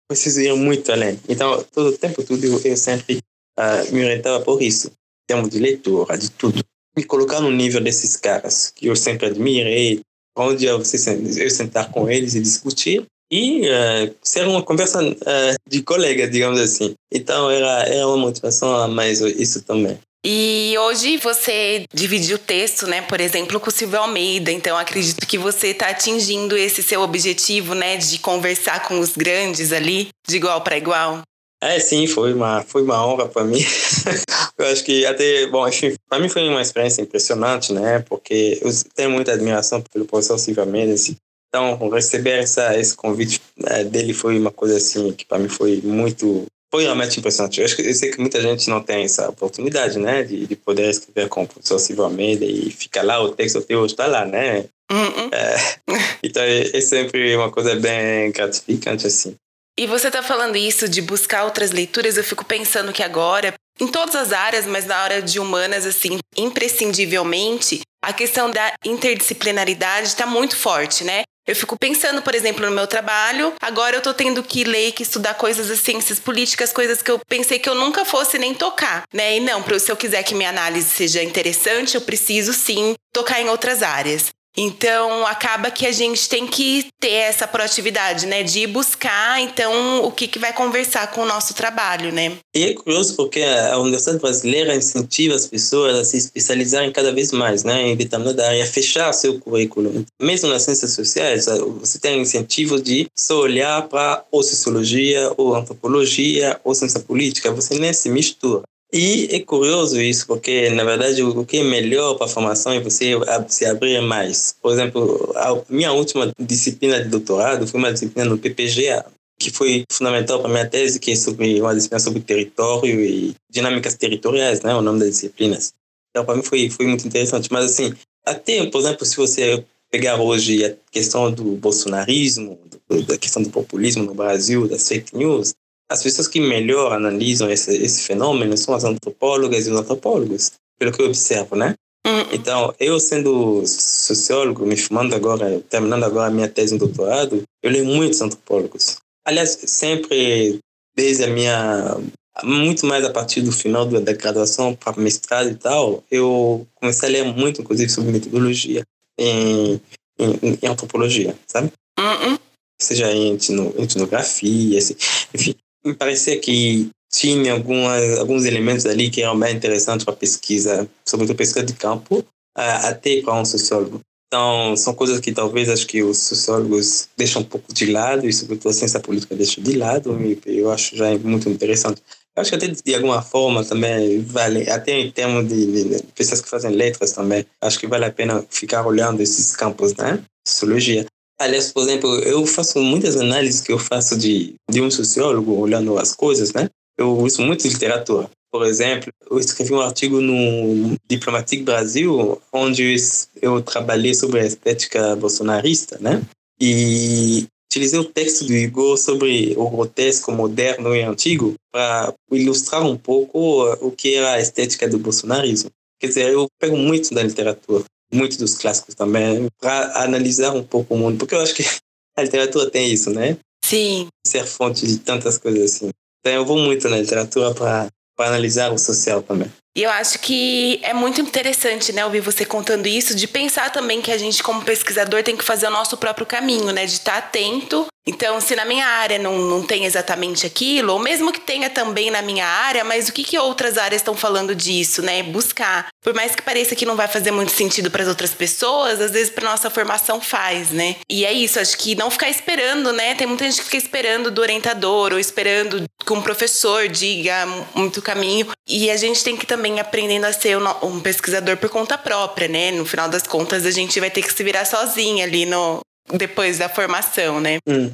Speaker 3: Preciso ir muito além. Então todo o tempo tudo eu, sempre uh, me orientava por isso, em termos de leitura, de tudo. Me colocar no nível desses caras que eu sempre admirei, onde eu sentar com eles e discutir e uh, ser uma conversa uh, de colega, digamos assim. Então era, era uma motivação a mais isso também.
Speaker 1: E hoje você divide o texto, né, por exemplo, com o Silvio Almeida. Então acredito que você está atingindo esse seu objetivo, né, de conversar com os grandes ali, de igual para igual.
Speaker 3: É, sim, foi uma, foi uma honra para mim. <laughs> eu acho que até, bom, para mim foi uma experiência impressionante, né? Porque eu tenho muita admiração pelo professor Silvio Mendes então, receber essa, esse convite né, dele foi uma coisa assim que para mim foi muito foi realmente impressionante. Eu, acho que, eu sei que muita gente não tem essa oportunidade, né, de, de poder escrever com o professor Silvio Almeida e ficar lá, o texto até hoje está lá, né?
Speaker 1: Uh -uh.
Speaker 3: É, <laughs> então, é, é, sempre uma coisa bem gratificante, assim.
Speaker 1: E você está falando isso de buscar outras leituras, eu fico pensando que agora, em todas as áreas, mas na área de humanas, assim, imprescindivelmente, a questão da interdisciplinaridade está muito forte, né? Eu fico pensando, por exemplo, no meu trabalho, agora eu tô tendo que ler que estudar coisas das ciências políticas, coisas que eu pensei que eu nunca fosse nem tocar, né? E não, se eu quiser que minha análise seja interessante, eu preciso sim tocar em outras áreas. Então, acaba que a gente tem que ter essa proatividade, né? De buscar, então, o que, que vai conversar com o nosso trabalho, né?
Speaker 3: E é curioso porque a Universidade Brasileira incentiva as pessoas a se especializarem cada vez mais, né? Em determinada área, fechar seu currículo. Mesmo nas ciências sociais, você tem incentivo de só olhar para ou sociologia, ou antropologia, ou ciência política. Você nem se mistura. E é curioso isso, porque, na verdade, o que é melhor para a formação é você se abrir mais. Por exemplo, a minha última disciplina de doutorado foi uma disciplina no PPGA, que foi fundamental para a minha tese, que é sobre uma disciplina sobre território e dinâmicas territoriais, né, o nome das disciplinas. Então, para mim foi, foi muito interessante. Mas, assim, até, por exemplo, se você pegar hoje a questão do bolsonarismo, da questão do populismo no Brasil, das fake news, as pessoas que melhor analisam esse, esse fenômeno são as antropólogas e os antropólogos, pelo que eu observo, né? Uhum. Então, eu sendo sociólogo, me formando agora, terminando agora a minha tese em doutorado, eu leio muitos antropólogos. Aliás, sempre desde a minha muito mais a partir do final da graduação para mestrado e tal, eu comecei a ler muito, inclusive, sobre metodologia em, em, em antropologia, sabe? Uhum. Seja em etnografia, assim, enfim me parecia que tinha algumas, alguns elementos ali que eram bem interessantes para pesquisa, sobretudo pesquisa de campo, até para um sociólogo. Então, são coisas que talvez acho que os sociólogos deixam um pouco de lado, e sobretudo a ciência política deixa de lado, e eu acho já muito interessante. Eu acho que até de alguma forma também vale, até em termos de, de, pessoas que fazem letras também, acho que vale a pena ficar olhando esses campos, né? Sociologia. Aliás, por exemplo, eu faço muitas análises que eu faço de, de um sociólogo olhando as coisas, né? Eu uso muito literatura. Por exemplo, eu escrevi um artigo no Diplomatique Brasil, onde eu trabalhei sobre a estética bolsonarista, né? E utilizei o texto do Igor sobre o grotesco moderno e antigo para ilustrar um pouco o que era a estética do bolsonarismo. Quer dizer, eu pego muito da literatura muito dos clássicos também, para analisar um pouco o mundo, porque eu acho que <laughs> a literatura tem isso, né?
Speaker 1: Sim.
Speaker 3: Ser fonte de tantas coisas assim. Então eu vou muito na literatura para analisar o social também.
Speaker 1: E eu acho que é muito interessante, né, ouvir você contando isso, de pensar também que a gente, como pesquisador, tem que fazer o nosso próprio caminho, né? De estar atento. Então, se na minha área não, não tem exatamente aquilo, ou mesmo que tenha também na minha área, mas o que, que outras áreas estão falando disso, né? Buscar. Por mais que pareça que não vai fazer muito sentido para as outras pessoas, às vezes para nossa formação faz, né? E é isso, acho que não ficar esperando, né? Tem muita gente que fica esperando do orientador ou esperando que um professor diga muito caminho. E a gente tem que também também aprendendo a ser um pesquisador por conta própria, né? No final das contas, a gente vai ter que se virar sozinha ali no depois da formação, né? Hum.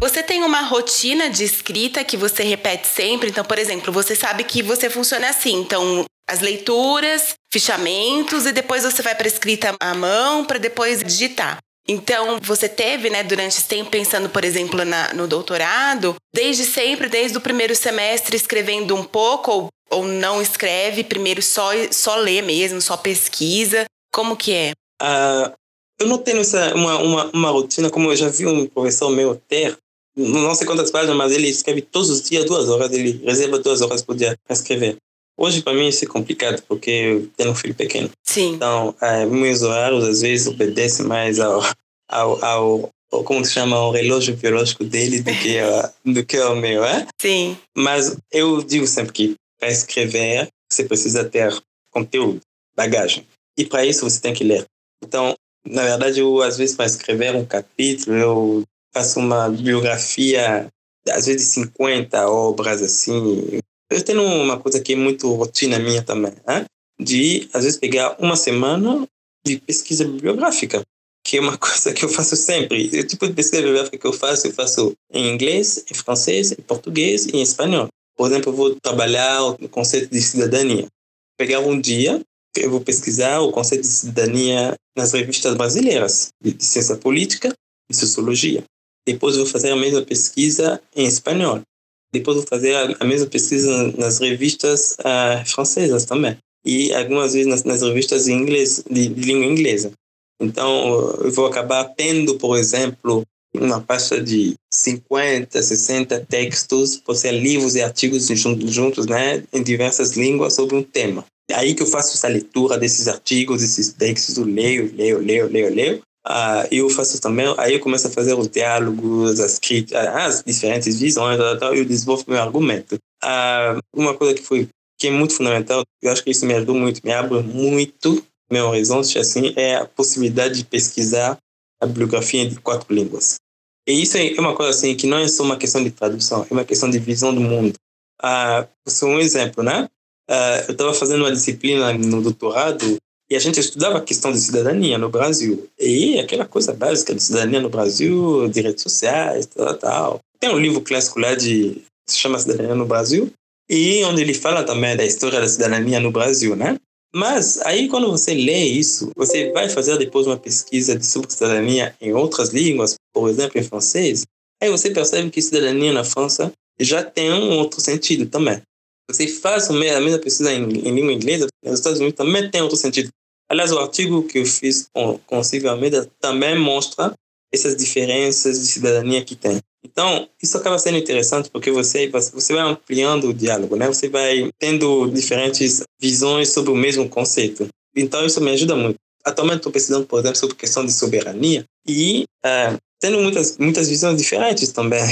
Speaker 1: Você tem uma rotina de escrita que você repete sempre? Então, por exemplo, você sabe que você funciona assim. Então, as leituras, fichamentos e depois você vai para escrita à mão para depois digitar. Então, você teve, né, durante esse tempo, pensando, por exemplo, na, no doutorado, desde sempre, desde o primeiro semestre, escrevendo um pouco ou, ou não escreve, primeiro só, só lê mesmo, só pesquisa? Como que é?
Speaker 3: Uh, eu não tenho essa, uma, uma, uma rotina, como eu já vi um professor meu ter, não sei quantas páginas, mas ele escreve todos os dias duas horas, ele reserva duas horas por dia para escrever. Hoje, para mim, isso é complicado, porque eu tenho um filho pequeno.
Speaker 1: Sim.
Speaker 3: Então, é, meus horários, às vezes, obedecem mais ao, ao, ao, ao como se chama, ao relógio biológico dele do que, a, do que o meu, é?
Speaker 1: Sim.
Speaker 3: Mas eu digo sempre que para escrever, você precisa ter conteúdo, bagagem. E para isso, você tem que ler. Então, na verdade, eu, às vezes, para escrever um capítulo, eu faço uma biografia, às vezes, 50 obras, assim, eu tenho uma coisa que é muito rotina minha também, né? de às vezes pegar uma semana de pesquisa bibliográfica, que é uma <laughs> coisa que eu faço sempre. O tipo de pesquisa bibliográfica que eu faço, eu faço em inglês, em francês, em português e em espanhol. Por exemplo, eu vou trabalhar o conceito de cidadania. Pegar um dia eu vou pesquisar o conceito de cidadania nas revistas brasileiras de ciência política e sociologia. Depois vou fazer a mesma pesquisa em espanhol. Depois vou fazer a, mesma pesquisa nas revistas uh, francesas também. E algumas vezes nas, nas revistas em inglês, de, de língua inglesa. Então, eu vou acabar tendo, por exemplo, uma pasta de 50, 60 textos, pode ser livros e artigos juntos, né, em diversas línguas sobre um tema. É aí que eu faço essa leitura desses artigos, desses textos, eu leio, leio, leio, leio, leio. Ah, eu faço também, aí eu começo a fazer os diálogos, as, as diferentes visões, eu desenvolvo meu argumento. Ah, uma coisa que foi que é muito fundamental, eu acho que isso me ajudou muito, me abre muito meu horizonte, assim, é a possibilidade de pesquisar a bibliografia de quatro línguas. E isso é uma coisa assim que não é só uma questão de tradução, é uma questão de visão do mundo. Ah, um exemplo, né? Ah, eu estava fazendo uma disciplina no doutorado e a gente estudava a questão de cidadania no Brasil. E aquela coisa básica de cidadania no Brasil, direitos sociais, tal, tal. Tem um livro clássico lá de se chama Cidadania no Brasil e onde ele fala também da história da cidadania no Brasil, né? Mas aí quando você lê isso, você vai fazer depois uma pesquisa de sobre cidadania em outras línguas, por exemplo, em francês, aí você percebe que cidadania na França já tem um outro sentido também. Você faz a mesma pesquisa em, em língua inglesa, nos Estados Unidos também tem outro sentido. Aliás, o artigo que eu fiz com, com Silvia Almeida também mostra essas diferenças de cidadania que tem. Então, isso acaba sendo interessante porque você, você vai ampliando o diálogo, né? Você vai tendo diferentes visões sobre o mesmo conceito. Então, isso me ajuda muito. Atualmente, estou pesquisando, por exemplo, sobre questão de soberania e é, tendo muitas, muitas visões diferentes também.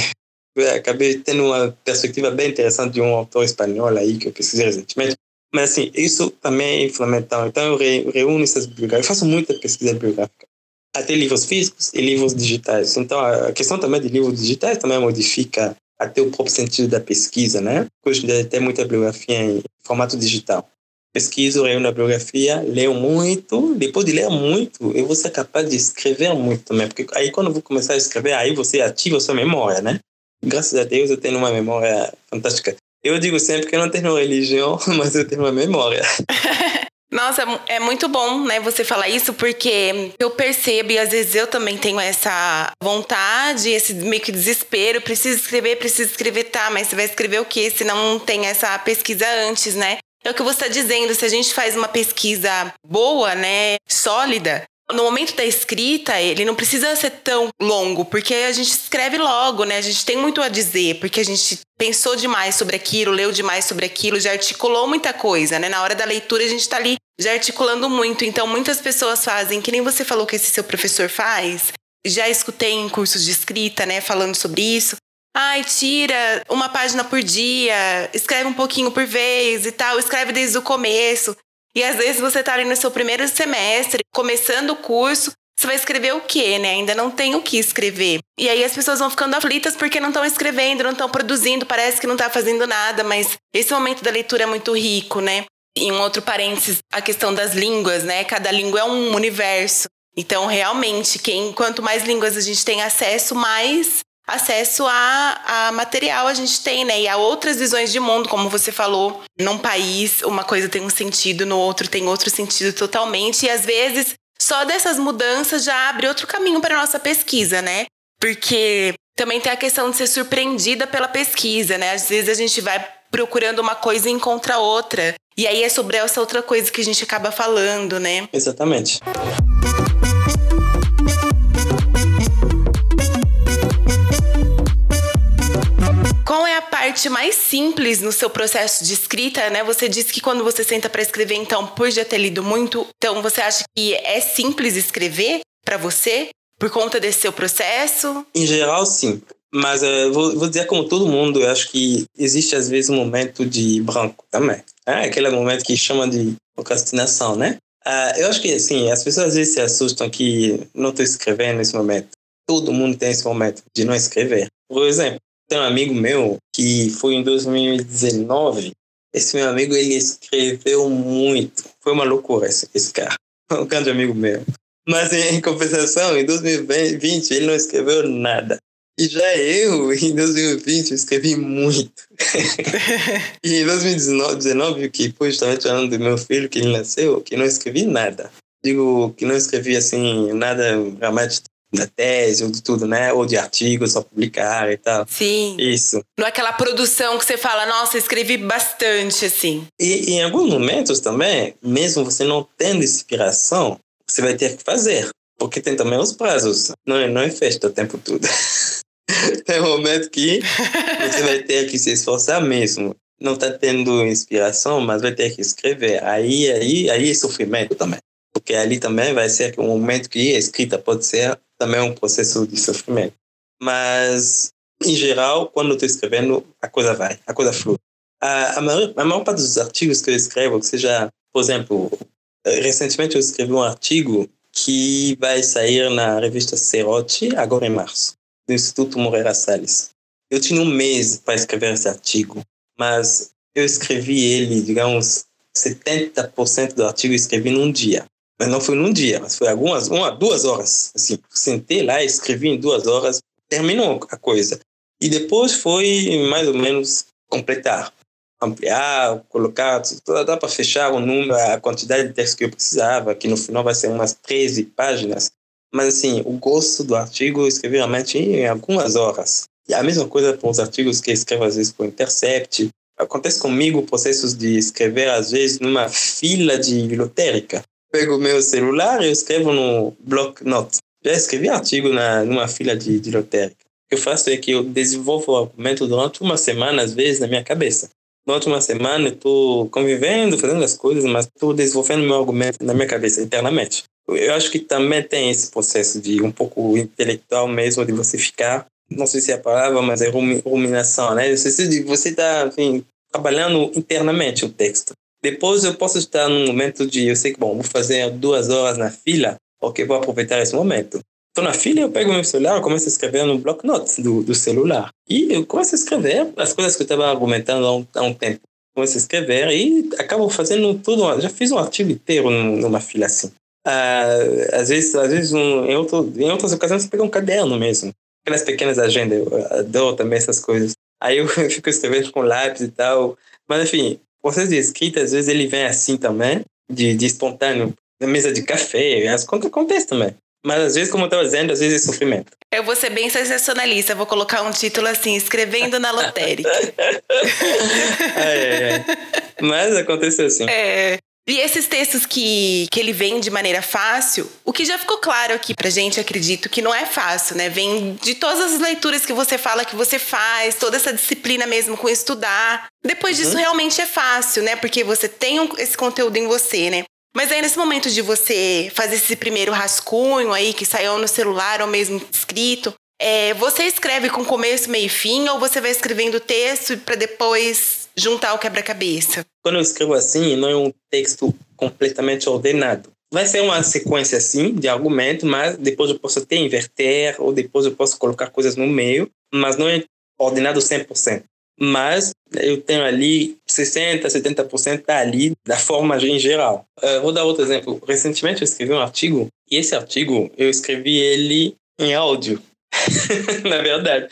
Speaker 3: Eu <laughs> acabei tendo uma perspectiva bem interessante de um autor espanhol aí que eu pesquisei recentemente. Mas, assim, isso também é fundamental. Então, eu reúno essas bibliografias. Eu faço muita pesquisa bibliográfica até livros físicos e livros digitais. Então, a questão também de livros digitais também modifica até o próprio sentido da pesquisa, né? Hoje em tem muita bibliografia em formato digital. Pesquiso, reúno a bibliografia, leio muito, depois de ler muito, eu vou ser capaz de escrever muito também, porque aí quando eu vou começar a escrever, aí você ativa a sua memória, né? Graças a Deus eu tenho uma memória fantástica. Eu digo sempre que eu não tenho religião, <laughs> mas eu tenho uma memória. <laughs>
Speaker 1: Nossa, é muito bom, né, você falar isso, porque eu percebo, e às vezes eu também tenho essa vontade, esse meio que desespero, preciso escrever, preciso escrever, tá, mas você vai escrever o quê se não tem essa pesquisa antes, né? É o que você está dizendo, se a gente faz uma pesquisa boa, né, sólida, no momento da escrita, ele não precisa ser tão longo, porque a gente escreve logo, né? A gente tem muito a dizer, porque a gente pensou demais sobre aquilo, leu demais sobre aquilo, já articulou muita coisa, né? Na hora da leitura, a gente tá ali já articulando muito. Então, muitas pessoas fazem, que nem você falou que esse seu professor faz. Já escutei em cursos de escrita, né, falando sobre isso. Ai, tira uma página por dia, escreve um pouquinho por vez e tal, escreve desde o começo. E às vezes você está ali no seu primeiro semestre, começando o curso, você vai escrever o quê, né? Ainda não tem o que escrever. E aí as pessoas vão ficando aflitas porque não estão escrevendo, não estão produzindo, parece que não está fazendo nada, mas esse momento da leitura é muito rico, né? Em um outro parênteses, a questão das línguas, né? Cada língua é um universo. Então, realmente, quem quanto mais línguas a gente tem acesso, mais acesso a, a material a gente tem, né? E a outras visões de mundo, como você falou. Num país, uma coisa tem um sentido, no outro tem outro sentido totalmente. E às vezes, só dessas mudanças já abre outro caminho para nossa pesquisa, né? Porque também tem a questão de ser surpreendida pela pesquisa, né? Às vezes a gente vai procurando uma coisa e encontra outra. E aí é sobre essa outra coisa que a gente acaba falando, né?
Speaker 3: Exatamente.
Speaker 1: É a parte mais simples no seu processo de escrita, né? Você disse que quando você senta para escrever, então, por já ter lido muito, então você acha que é simples escrever para você por conta desse seu processo?
Speaker 3: Em geral, sim. Mas uh, vou, vou dizer como todo mundo, eu acho que existe às vezes um momento de branco também. É aquele momento que chama de procrastinação, né? Uh, eu acho que assim, as pessoas às vezes se assustam que não estou escrevendo nesse momento. Todo mundo tem esse momento de não escrever. Por exemplo, tem um amigo meu que foi em 2019. Esse meu amigo, ele escreveu muito. Foi uma loucura esse, esse cara. <laughs> Um grande amigo meu. Mas em compensação, em 2020, ele não escreveu nada. E já eu, <laughs> em 2020, eu escrevi muito. <laughs> e em 2019, que foi justamente o ano do meu filho, que ele nasceu, que não escrevi nada. Digo que não escrevi, assim, nada realmente da tese ou de tudo, né? Ou de artigos só publicar e tal.
Speaker 1: Sim.
Speaker 3: Isso.
Speaker 1: Não é aquela produção que você fala, nossa, escrevi bastante, assim.
Speaker 3: E, em alguns momentos também, mesmo você não tendo inspiração, você vai ter que fazer. Porque tem também os prazos. Não é, não é festa o tempo todo. <laughs> tem um momento que você vai ter que se esforçar mesmo. Não está tendo inspiração, mas vai ter que escrever. Aí, aí, aí é sofrimento também. Porque ali também vai ser um momento que a escrita pode ser também um processo de sofrimento. Mas, em geral, quando estou escrevendo, a coisa vai, a coisa flui. A, a, maior, a maior parte dos artigos que eu escrevo, que seja, por exemplo, recentemente eu escrevi um artigo que vai sair na revista Cerote, agora em março, do Instituto Moreira Salles. Eu tinha um mês para escrever esse artigo, mas eu escrevi ele, digamos, 70% do artigo eu escrevi num dia. Mas não foi num dia, mas foi algumas, uma, duas horas. Assim, sentei lá, escrevi em duas horas, terminou a coisa. E depois foi mais ou menos completar, ampliar, colocar, dá para fechar o número, a quantidade de texto que eu precisava, que no final vai ser umas 13 páginas. Mas assim, o gosto do artigo eu escrevi realmente em algumas horas. E a mesma coisa para os artigos que escrevo às vezes o Intercept. Acontece comigo processos de escrever às vezes numa fila de biblioteca pego o meu celular e escrevo no block notes. Já escrevi artigo na, numa fila de, de lotérica. O que eu faço é que eu desenvolvo o argumento durante uma semana, às vezes, na minha cabeça. Durante uma semana eu estou convivendo, fazendo as coisas, mas estou desenvolvendo meu argumento na minha cabeça, internamente. Eu acho que também tem esse processo de um pouco intelectual mesmo, de você ficar, não sei se é a palavra, mas é ruminação, né? Você está, trabalhando internamente o texto. Depois eu posso estar num momento de, eu sei que, bom, vou fazer duas horas na fila, ok, vou aproveitar esse momento. Estou na fila, eu pego meu celular, começo a escrever no block notes do, do celular. E eu começo a escrever as coisas que eu estava argumentando há um, há um tempo. Começo a escrever e acabo fazendo tudo. Já fiz um artigo inteiro numa fila assim. Ah, às vezes, às vezes um, em, outro, em outras ocasiões, você pega um caderno mesmo. Aquelas pequenas agendas, eu adoro também essas coisas. Aí eu <laughs> fico escrevendo com lápis e tal. Mas enfim, processo de escrita, às vezes, ele vem assim também, de, de espontâneo, na mesa de café, as coisas acontecem também. Mas às vezes, como eu estava dizendo, às vezes é sofrimento.
Speaker 1: Eu vou ser bem sensacionalista, vou colocar um título assim, escrevendo na lotérica. <laughs>
Speaker 3: é, é. Mas acontece assim.
Speaker 1: É. E esses textos que, que ele vem de maneira fácil, o que já ficou claro aqui pra gente, acredito que não é fácil, né? Vem de todas as leituras que você fala que você faz, toda essa disciplina mesmo com estudar. Depois disso, uhum. realmente é fácil, né? Porque você tem um, esse conteúdo em você, né? Mas aí, nesse momento de você fazer esse primeiro rascunho aí, que saiu no celular ou mesmo escrito, é, você escreve com começo, meio e fim, ou você vai escrevendo o texto para depois juntar o quebra-cabeça?
Speaker 3: Quando eu escrevo assim, não é um texto completamente ordenado. Vai ser uma sequência assim de argumento, mas depois eu posso até inverter ou depois eu posso colocar coisas no meio, mas não é ordenado 100%. Mas eu tenho ali 60, 70% tá ali da forma em geral. Uh, vou dar outro exemplo. Recentemente eu escrevi um artigo e esse artigo eu escrevi ele em áudio. <laughs> Na verdade.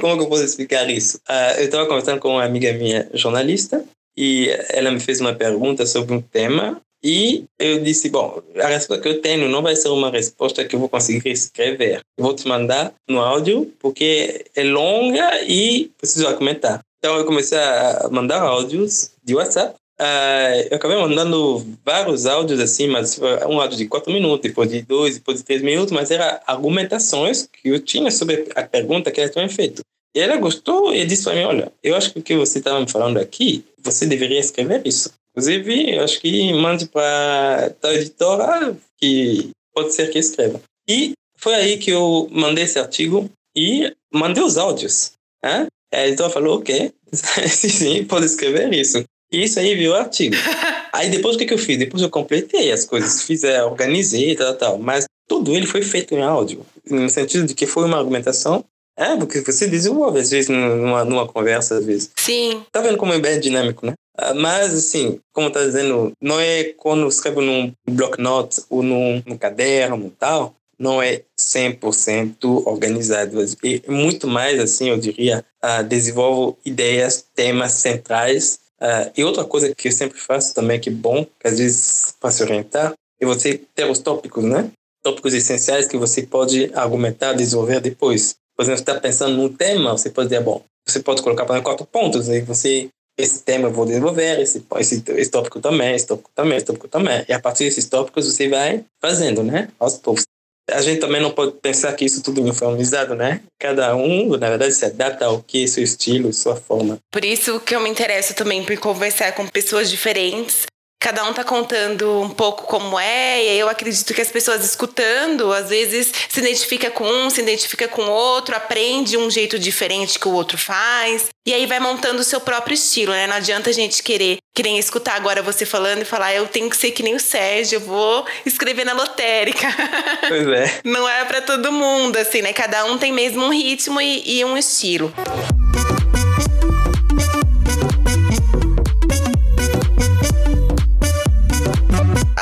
Speaker 3: Como que eu posso explicar isso? Uh, eu estava conversando com uma amiga minha jornalista e ela me fez uma pergunta sobre um tema e eu disse, bom, a resposta que eu tenho não vai ser uma resposta que eu vou conseguir escrever. Vou te mandar no áudio porque é longa e preciso argumentar. Então eu comecei a mandar áudios de WhatsApp Uh, eu acabei mandando vários áudios assim, mas um áudio de quatro minutos, depois de dois, depois de três minutos, mas eram argumentações que eu tinha sobre a pergunta que ela tinha feito. E ela gostou e disse para mim: Olha, eu acho que o que você estava me falando aqui, você deveria escrever isso. Inclusive, eu acho que mande para a editora que pode ser que escreva. E foi aí que eu mandei esse artigo e mandei os áudios. Né? A editora falou: Ok, <laughs> sim, pode escrever isso. E isso aí viu artigo. <laughs> aí depois o que, que eu fiz? Depois eu completei as coisas, fiz, é, organizei e tal, tal. Mas tudo ele foi feito em áudio. No sentido de que foi uma argumentação. É, porque você desenvolve às vezes numa, numa conversa, às vezes.
Speaker 1: Sim.
Speaker 3: Tá vendo como é bem dinâmico, né? Ah, mas, assim, como tá dizendo, não é quando eu escrevo num block notes ou num, num caderno e tal, não é 100% organizado. E muito mais, assim, eu diria, uh, desenvolvo ideias, temas centrais. Uh, e outra coisa que eu sempre faço também, que é bom, que às vezes para se orientar, é você ter os tópicos, né? Tópicos essenciais que você pode argumentar, desenvolver depois. Por exemplo, você está pensando num tema, você pode dizer, bom, você pode colocar para quatro pontos, aí você esse tema eu vou desenvolver, esse, esse, esse tópico também, esse tópico também, esse tópico também. E a partir desses tópicos você vai fazendo, né? Aos poucos. A gente também não pode pensar que isso tudo é uniformizado, né? Cada um, na verdade, se adapta ao que, seu estilo, sua forma.
Speaker 1: Por isso que eu me interesso também por conversar com pessoas diferentes cada um tá contando um pouco como é, e eu acredito que as pessoas escutando, às vezes se identifica com um, se identifica com outro, aprende um jeito diferente que o outro faz, e aí vai montando o seu próprio estilo, né? Não adianta a gente querer, que nem escutar agora você falando e falar, eu tenho que ser que nem o Sérgio, eu vou escrever na lotérica. <laughs>
Speaker 3: Pois é.
Speaker 1: Não é para todo mundo, assim, né? Cada um tem mesmo um ritmo e, e um estilo.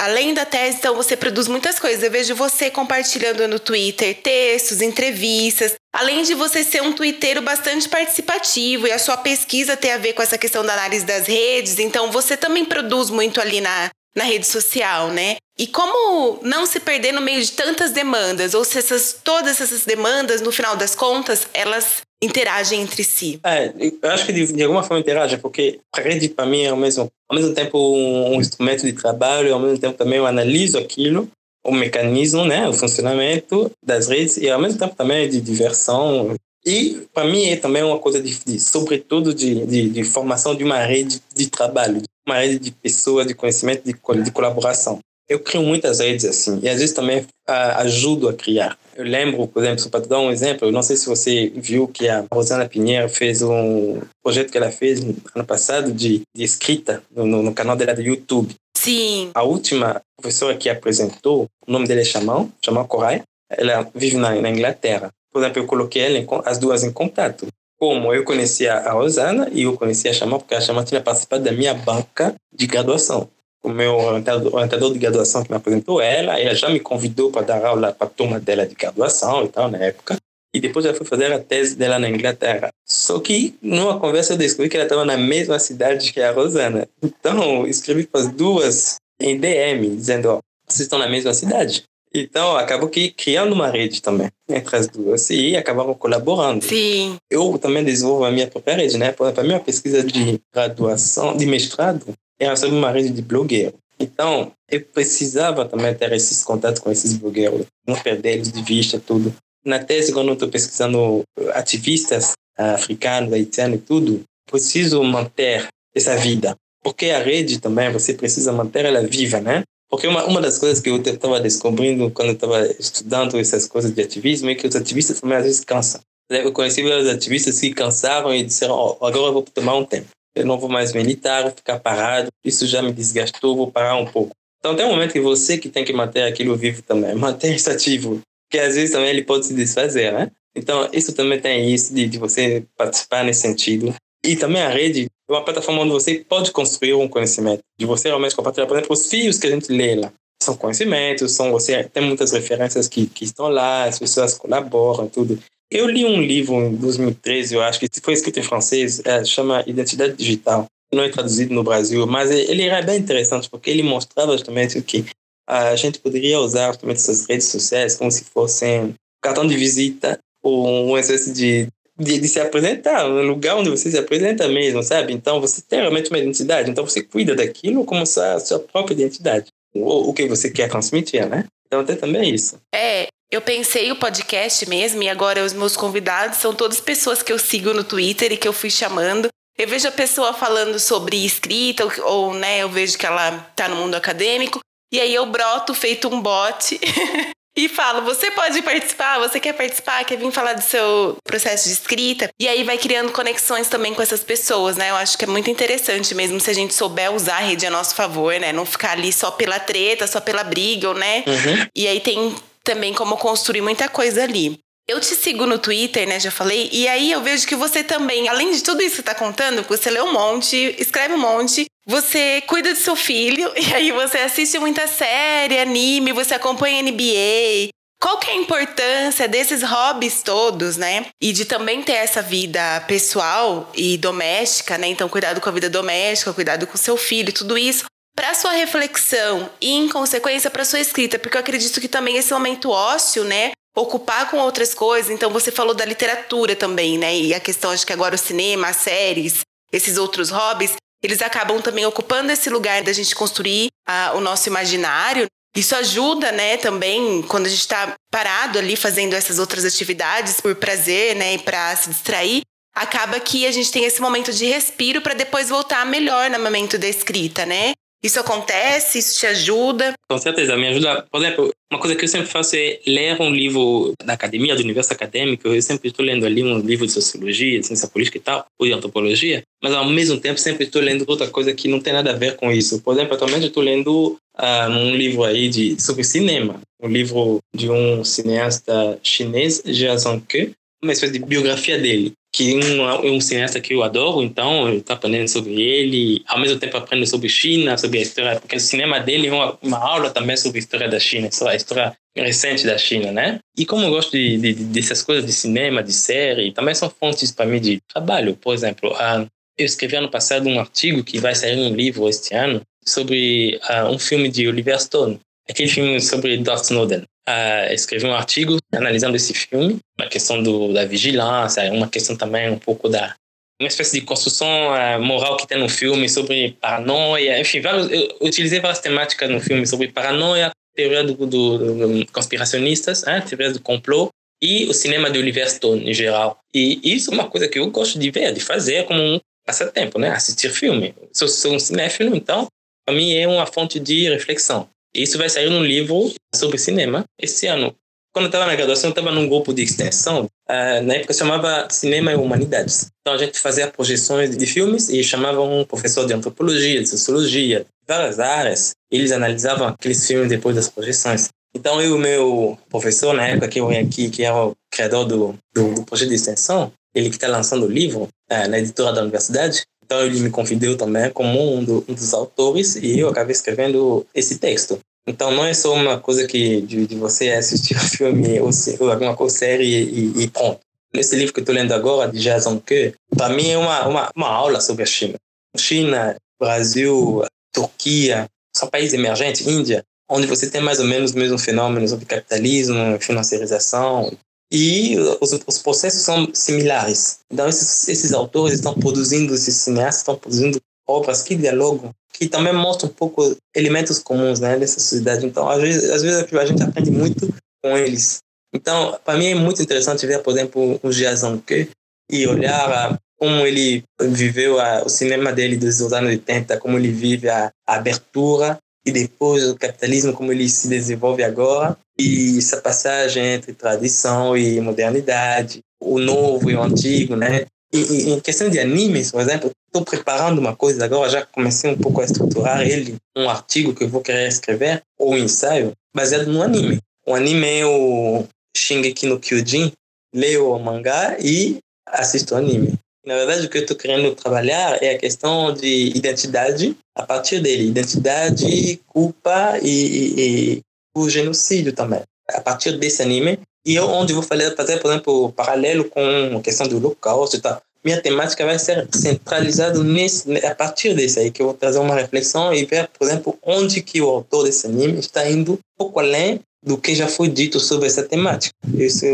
Speaker 1: Além da tese, então você produz muitas coisas. Eu vejo você compartilhando no Twitter textos, entrevistas. Além de você ser um twitteiro bastante participativo e a sua pesquisa ter a ver com essa questão da análise das redes, então você também produz muito ali na, na rede social, né? E como não se perder no meio de tantas demandas, ou se essas, todas essas demandas, no final das contas, elas interagem entre si?
Speaker 3: É, eu acho que de, de alguma forma interagem, porque a rede para mim é ao mesmo, ao mesmo tempo um, um instrumento de trabalho, ao mesmo tempo também eu analiso aquilo, o mecanismo, né, o funcionamento das redes e ao mesmo tempo também de diversão. E para mim é também uma coisa de, de sobretudo de, de, de, formação de uma rede de trabalho, uma rede de pessoas, de conhecimento, de, de colaboração. Eu crio muitas redes assim, e às vezes também a, ajudo a criar. Eu lembro, por exemplo, para te dar um exemplo, eu não sei se você viu que a Rosana Pinheiro fez um projeto que ela fez no ano passado de, de escrita no, no canal dela do YouTube.
Speaker 1: Sim.
Speaker 3: A última professora que apresentou, o nome dela é Chamão, Chamão Coraia, ela vive na, na Inglaterra. Por exemplo, eu coloquei ela em, as duas em contato. Como eu conhecia a Rosana e eu conhecia a Chamão, porque a Chamão tinha participado da minha banca de graduação o meu orientador, de graduação que me apresentou ela, ela já me convidou para dar aula para a turma dela de graduação e tal, na época. E depois ela foi fazer a tese dela na Inglaterra. Só que, numa conversa, eu descobri que ela estava na mesma cidade que a Rosana. Então, escrevi para as duas em DM, dizendo: ó, vocês estão na mesma cidade. Então, acabou que criando uma rede também entre as duas e acabaram colaborando.
Speaker 1: Sim.
Speaker 3: Eu também desenvolvo a minha própria rede, né? Para a minha pesquisa de graduação, de mestrado, era sobre uma rede de blogueiros. Então, eu precisava também ter esses contatos com esses blogueiros, não perder eles de vista, tudo. Na tese, quando eu estou pesquisando ativistas africanos, haitianos e tudo, preciso manter essa vida. Porque a rede também, você precisa manter ela viva, né? Porque uma, uma das coisas que eu estava descobrindo quando estava estudando essas coisas de ativismo é que os ativistas também às vezes cansam. Eu conheci vários ativistas que cansavam e disseram: oh, agora eu vou tomar um tempo eu não vou mais militar, vou ficar parado, isso já me desgastou, vou parar um pouco. Então tem um momento que você que tem que manter aquilo vivo também, <laughs> manter isso ativo, porque às vezes também ele pode se desfazer, né? Então isso também tem isso de, de você participar nesse sentido. E também a rede é uma plataforma onde você pode construir um conhecimento, de você realmente compartilhar, por exemplo, os fios que a gente lê lá. São conhecimentos, são você tem muitas referências que, que estão lá, as pessoas colaboram, tudo. Eu li um livro em 2013, eu acho, que foi escrito em francês, é, chama Identidade Digital. Não é traduzido no Brasil, mas ele era bem interessante porque ele mostrava justamente que a gente poderia usar justamente essas redes sociais como se fossem cartão de visita ou um exercício de, de, de, se apresentar, um lugar onde você se apresenta mesmo, sabe? Então você tem realmente uma identidade, então você cuida daquilo como a sua própria identidade, o, o que você quer transmitir, né? Então tem também isso.
Speaker 1: É, eu pensei o podcast mesmo, e agora os meus convidados são todas pessoas que eu sigo no Twitter e que eu fui chamando. Eu vejo a pessoa falando sobre escrita, ou, ou né, eu vejo que ela tá no mundo acadêmico, e aí eu broto feito um bot <laughs> e falo: você pode participar, você quer participar, quer vir falar do seu processo de escrita? E aí vai criando conexões também com essas pessoas, né? Eu acho que é muito interessante mesmo se a gente souber usar a rede a nosso favor, né? Não ficar ali só pela treta, só pela briga, né?
Speaker 3: Uhum.
Speaker 1: E aí tem também como construir muita coisa ali. Eu te sigo no Twitter, né? Já falei. E aí eu vejo que você também, além de tudo isso que tá contando, você lê um monte, escreve um monte, você cuida do seu filho, <laughs> e aí você assiste muita série, anime, você acompanha NBA. qual que é a importância desses hobbies todos, né? E de também ter essa vida pessoal e doméstica, né? Então, cuidado com a vida doméstica, cuidado com seu filho, tudo isso para sua reflexão e, em consequência, para sua escrita, porque eu acredito que também esse momento ócio, né, ocupar com outras coisas. Então, você falou da literatura também, né, e a questão, acho que agora o cinema, as séries, esses outros hobbies, eles acabam também ocupando esse lugar da gente construir a, o nosso imaginário. Isso ajuda, né, também quando a gente está parado ali fazendo essas outras atividades por prazer, né, e para se distrair. Acaba que a gente tem esse momento de respiro para depois voltar melhor no momento da escrita, né? Isso acontece? Isso te ajuda?
Speaker 3: Com certeza, me ajuda. Por exemplo, uma coisa que eu sempre faço é ler um livro da academia, do universo acadêmico. Eu sempre estou lendo ali um livro de sociologia, de ciência política e tal, ou de antropologia, mas ao mesmo tempo sempre estou lendo outra coisa que não tem nada a ver com isso. Por exemplo, atualmente estou lendo uh, um livro aí de, sobre cinema, um livro de um cineasta chinês, Jia Zhangke, uma espécie de biografia dele que um, um cineasta que eu adoro, então eu estou aprendendo sobre ele, ao mesmo tempo aprendo sobre China, sobre a história, porque o cinema dele é uma, uma aula também sobre a história da China, sobre a história recente da China, né? E como eu gosto de, de, dessas coisas de cinema, de série, também são fontes para mim de trabalho. Por exemplo, eu escrevi ano passado um artigo que vai sair um livro este ano sobre um filme de Oliver Stone, aquele filme sobre Edward Snowden uh, escrevi um artigo analisando esse filme, uma questão do, da vigilância, uma questão também um pouco da uma espécie de construção uh, moral que tem no filme sobre paranoia, enfim, vários, eu utilizei várias temáticas no filme sobre paranoia, teoria do, do, do conspiracionistas, né, teoria do complô e o cinema de Oliver Stone em geral. E isso é uma coisa que eu gosto de ver, de fazer como um passatempo, né, assistir filme. Se eu sou um cinéfilo, então para mim é uma fonte de reflexão. Isso vai sair num livro sobre cinema esse ano. Quando eu estava na graduação, eu estava num grupo de extensão, uh, na época chamava Cinema e Humanidades. Então a gente fazia projeções de filmes e chamava um professor de antropologia, de sociologia, várias áreas. Eles analisavam aqueles filmes depois das projeções. Então eu e o meu professor, na época que eu vim aqui, que é o criador do, do, do projeto de extensão, ele que está lançando o livro uh, na editora da universidade, então ele me convidou também como um, do, um, dos autores e eu acabei escrevendo esse texto. Então não é só uma coisa que de, de você assistir o filme ou, se, ou alguma coisa série e, e pronto. Esse livro que estou lendo agora, de Jason Ke, para mim é uma, uma, uma aula sobre a China. China, Brasil, Turquia, são países emergentes, Índia, onde você tem mais ou menos o mesmo fenômeno sobre capitalismo, financiarização, e os, os processos são similares. Então, esses, esses autores estão produzindo, esses cineastas estão produzindo obras que dialogam, que também mostram um pouco elementos comuns né, dessa sociedade. Então, às vezes, às vezes a gente aprende muito com eles. Então, para mim é muito interessante ver, por exemplo, o Jiazonke e olhar como ele viveu a, o cinema dele dos anos 80, como ele vive a, a abertura e depois o capitalismo, como ele se desenvolve agora, essa passagem entre tradição e modernidade, o novo e o antigo, né? E, e em questão de animes, por exemplo, estou preparando uma coisa agora, já comecei um pouco a estruturar ele, um artigo que eu vou querer escrever, ou um ensaio, baseado no anime. O anime é o Shingeki no Kyojin, leio o mangá e assisto o anime. Na verdade, o que eu estou querendo trabalhar é a questão de identidade a partir dele. Identidade, culpa e, e, o genocídio também, a partir desse anime. E eu, onde vou fazer, fazer, por exemplo, paralelo com a questão do holocausto e tal. Minha temática vai ser centralizada nesse, a partir desse aí, que eu vou trazer uma reflexão e ver, por exemplo, onde que o autor desse anime está indo um pouco além do que já foi dito sobre essa temática. Isso,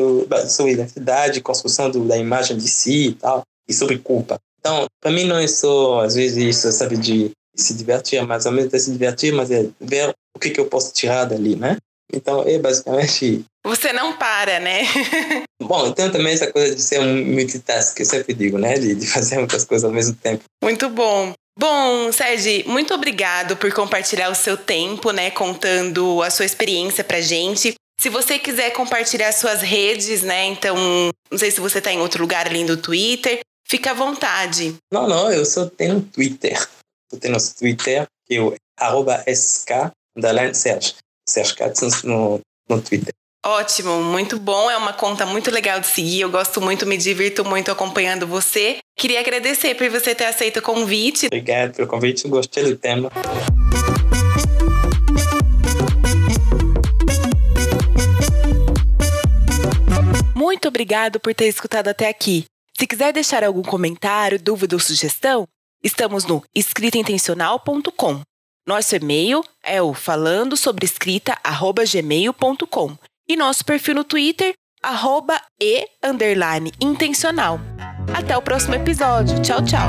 Speaker 3: sobre identidade, construção do, da imagem de si e tal, e sobre culpa. Então, para mim não é só, às vezes, isso, sabe, de se divertir, mas ao mesmo tempo se divertir, mas é ver o que, que eu posso tirar dali, né? Então, é basicamente.
Speaker 1: Você não para, né? <laughs>
Speaker 3: Bom, então também essa coisa de ser um multitask, que eu sempre digo, né? De, de fazer muitas coisas ao mesmo tempo.
Speaker 1: Muito bom. Bom, Sérgio, muito obrigado por compartilhar o seu tempo, né? Contando a sua experiência pra gente. Se você quiser compartilhar suas redes, né? Então, não sei se você está em outro lugar além do Twitter, fica à vontade.
Speaker 3: Não, não, eu só tenho Twitter. Tenho nosso Twitter, que é o arroba SK underline Serge. Serge Katz no, no Twitter.
Speaker 1: Ótimo, muito bom. É uma conta muito legal de seguir. Eu gosto muito, me divirto muito acompanhando você. Queria agradecer por você ter aceito o convite.
Speaker 3: Obrigado pelo convite, gostei do tema.
Speaker 1: muito obrigado por ter escutado até aqui. Se quiser deixar algum comentário, dúvida ou sugestão, estamos no escritaintencional.com. Nosso e-mail é o falando sobre escrita@gmail.com e nosso perfil no Twitter arroba e underline intencional. Até o próximo episódio. Tchau, tchau.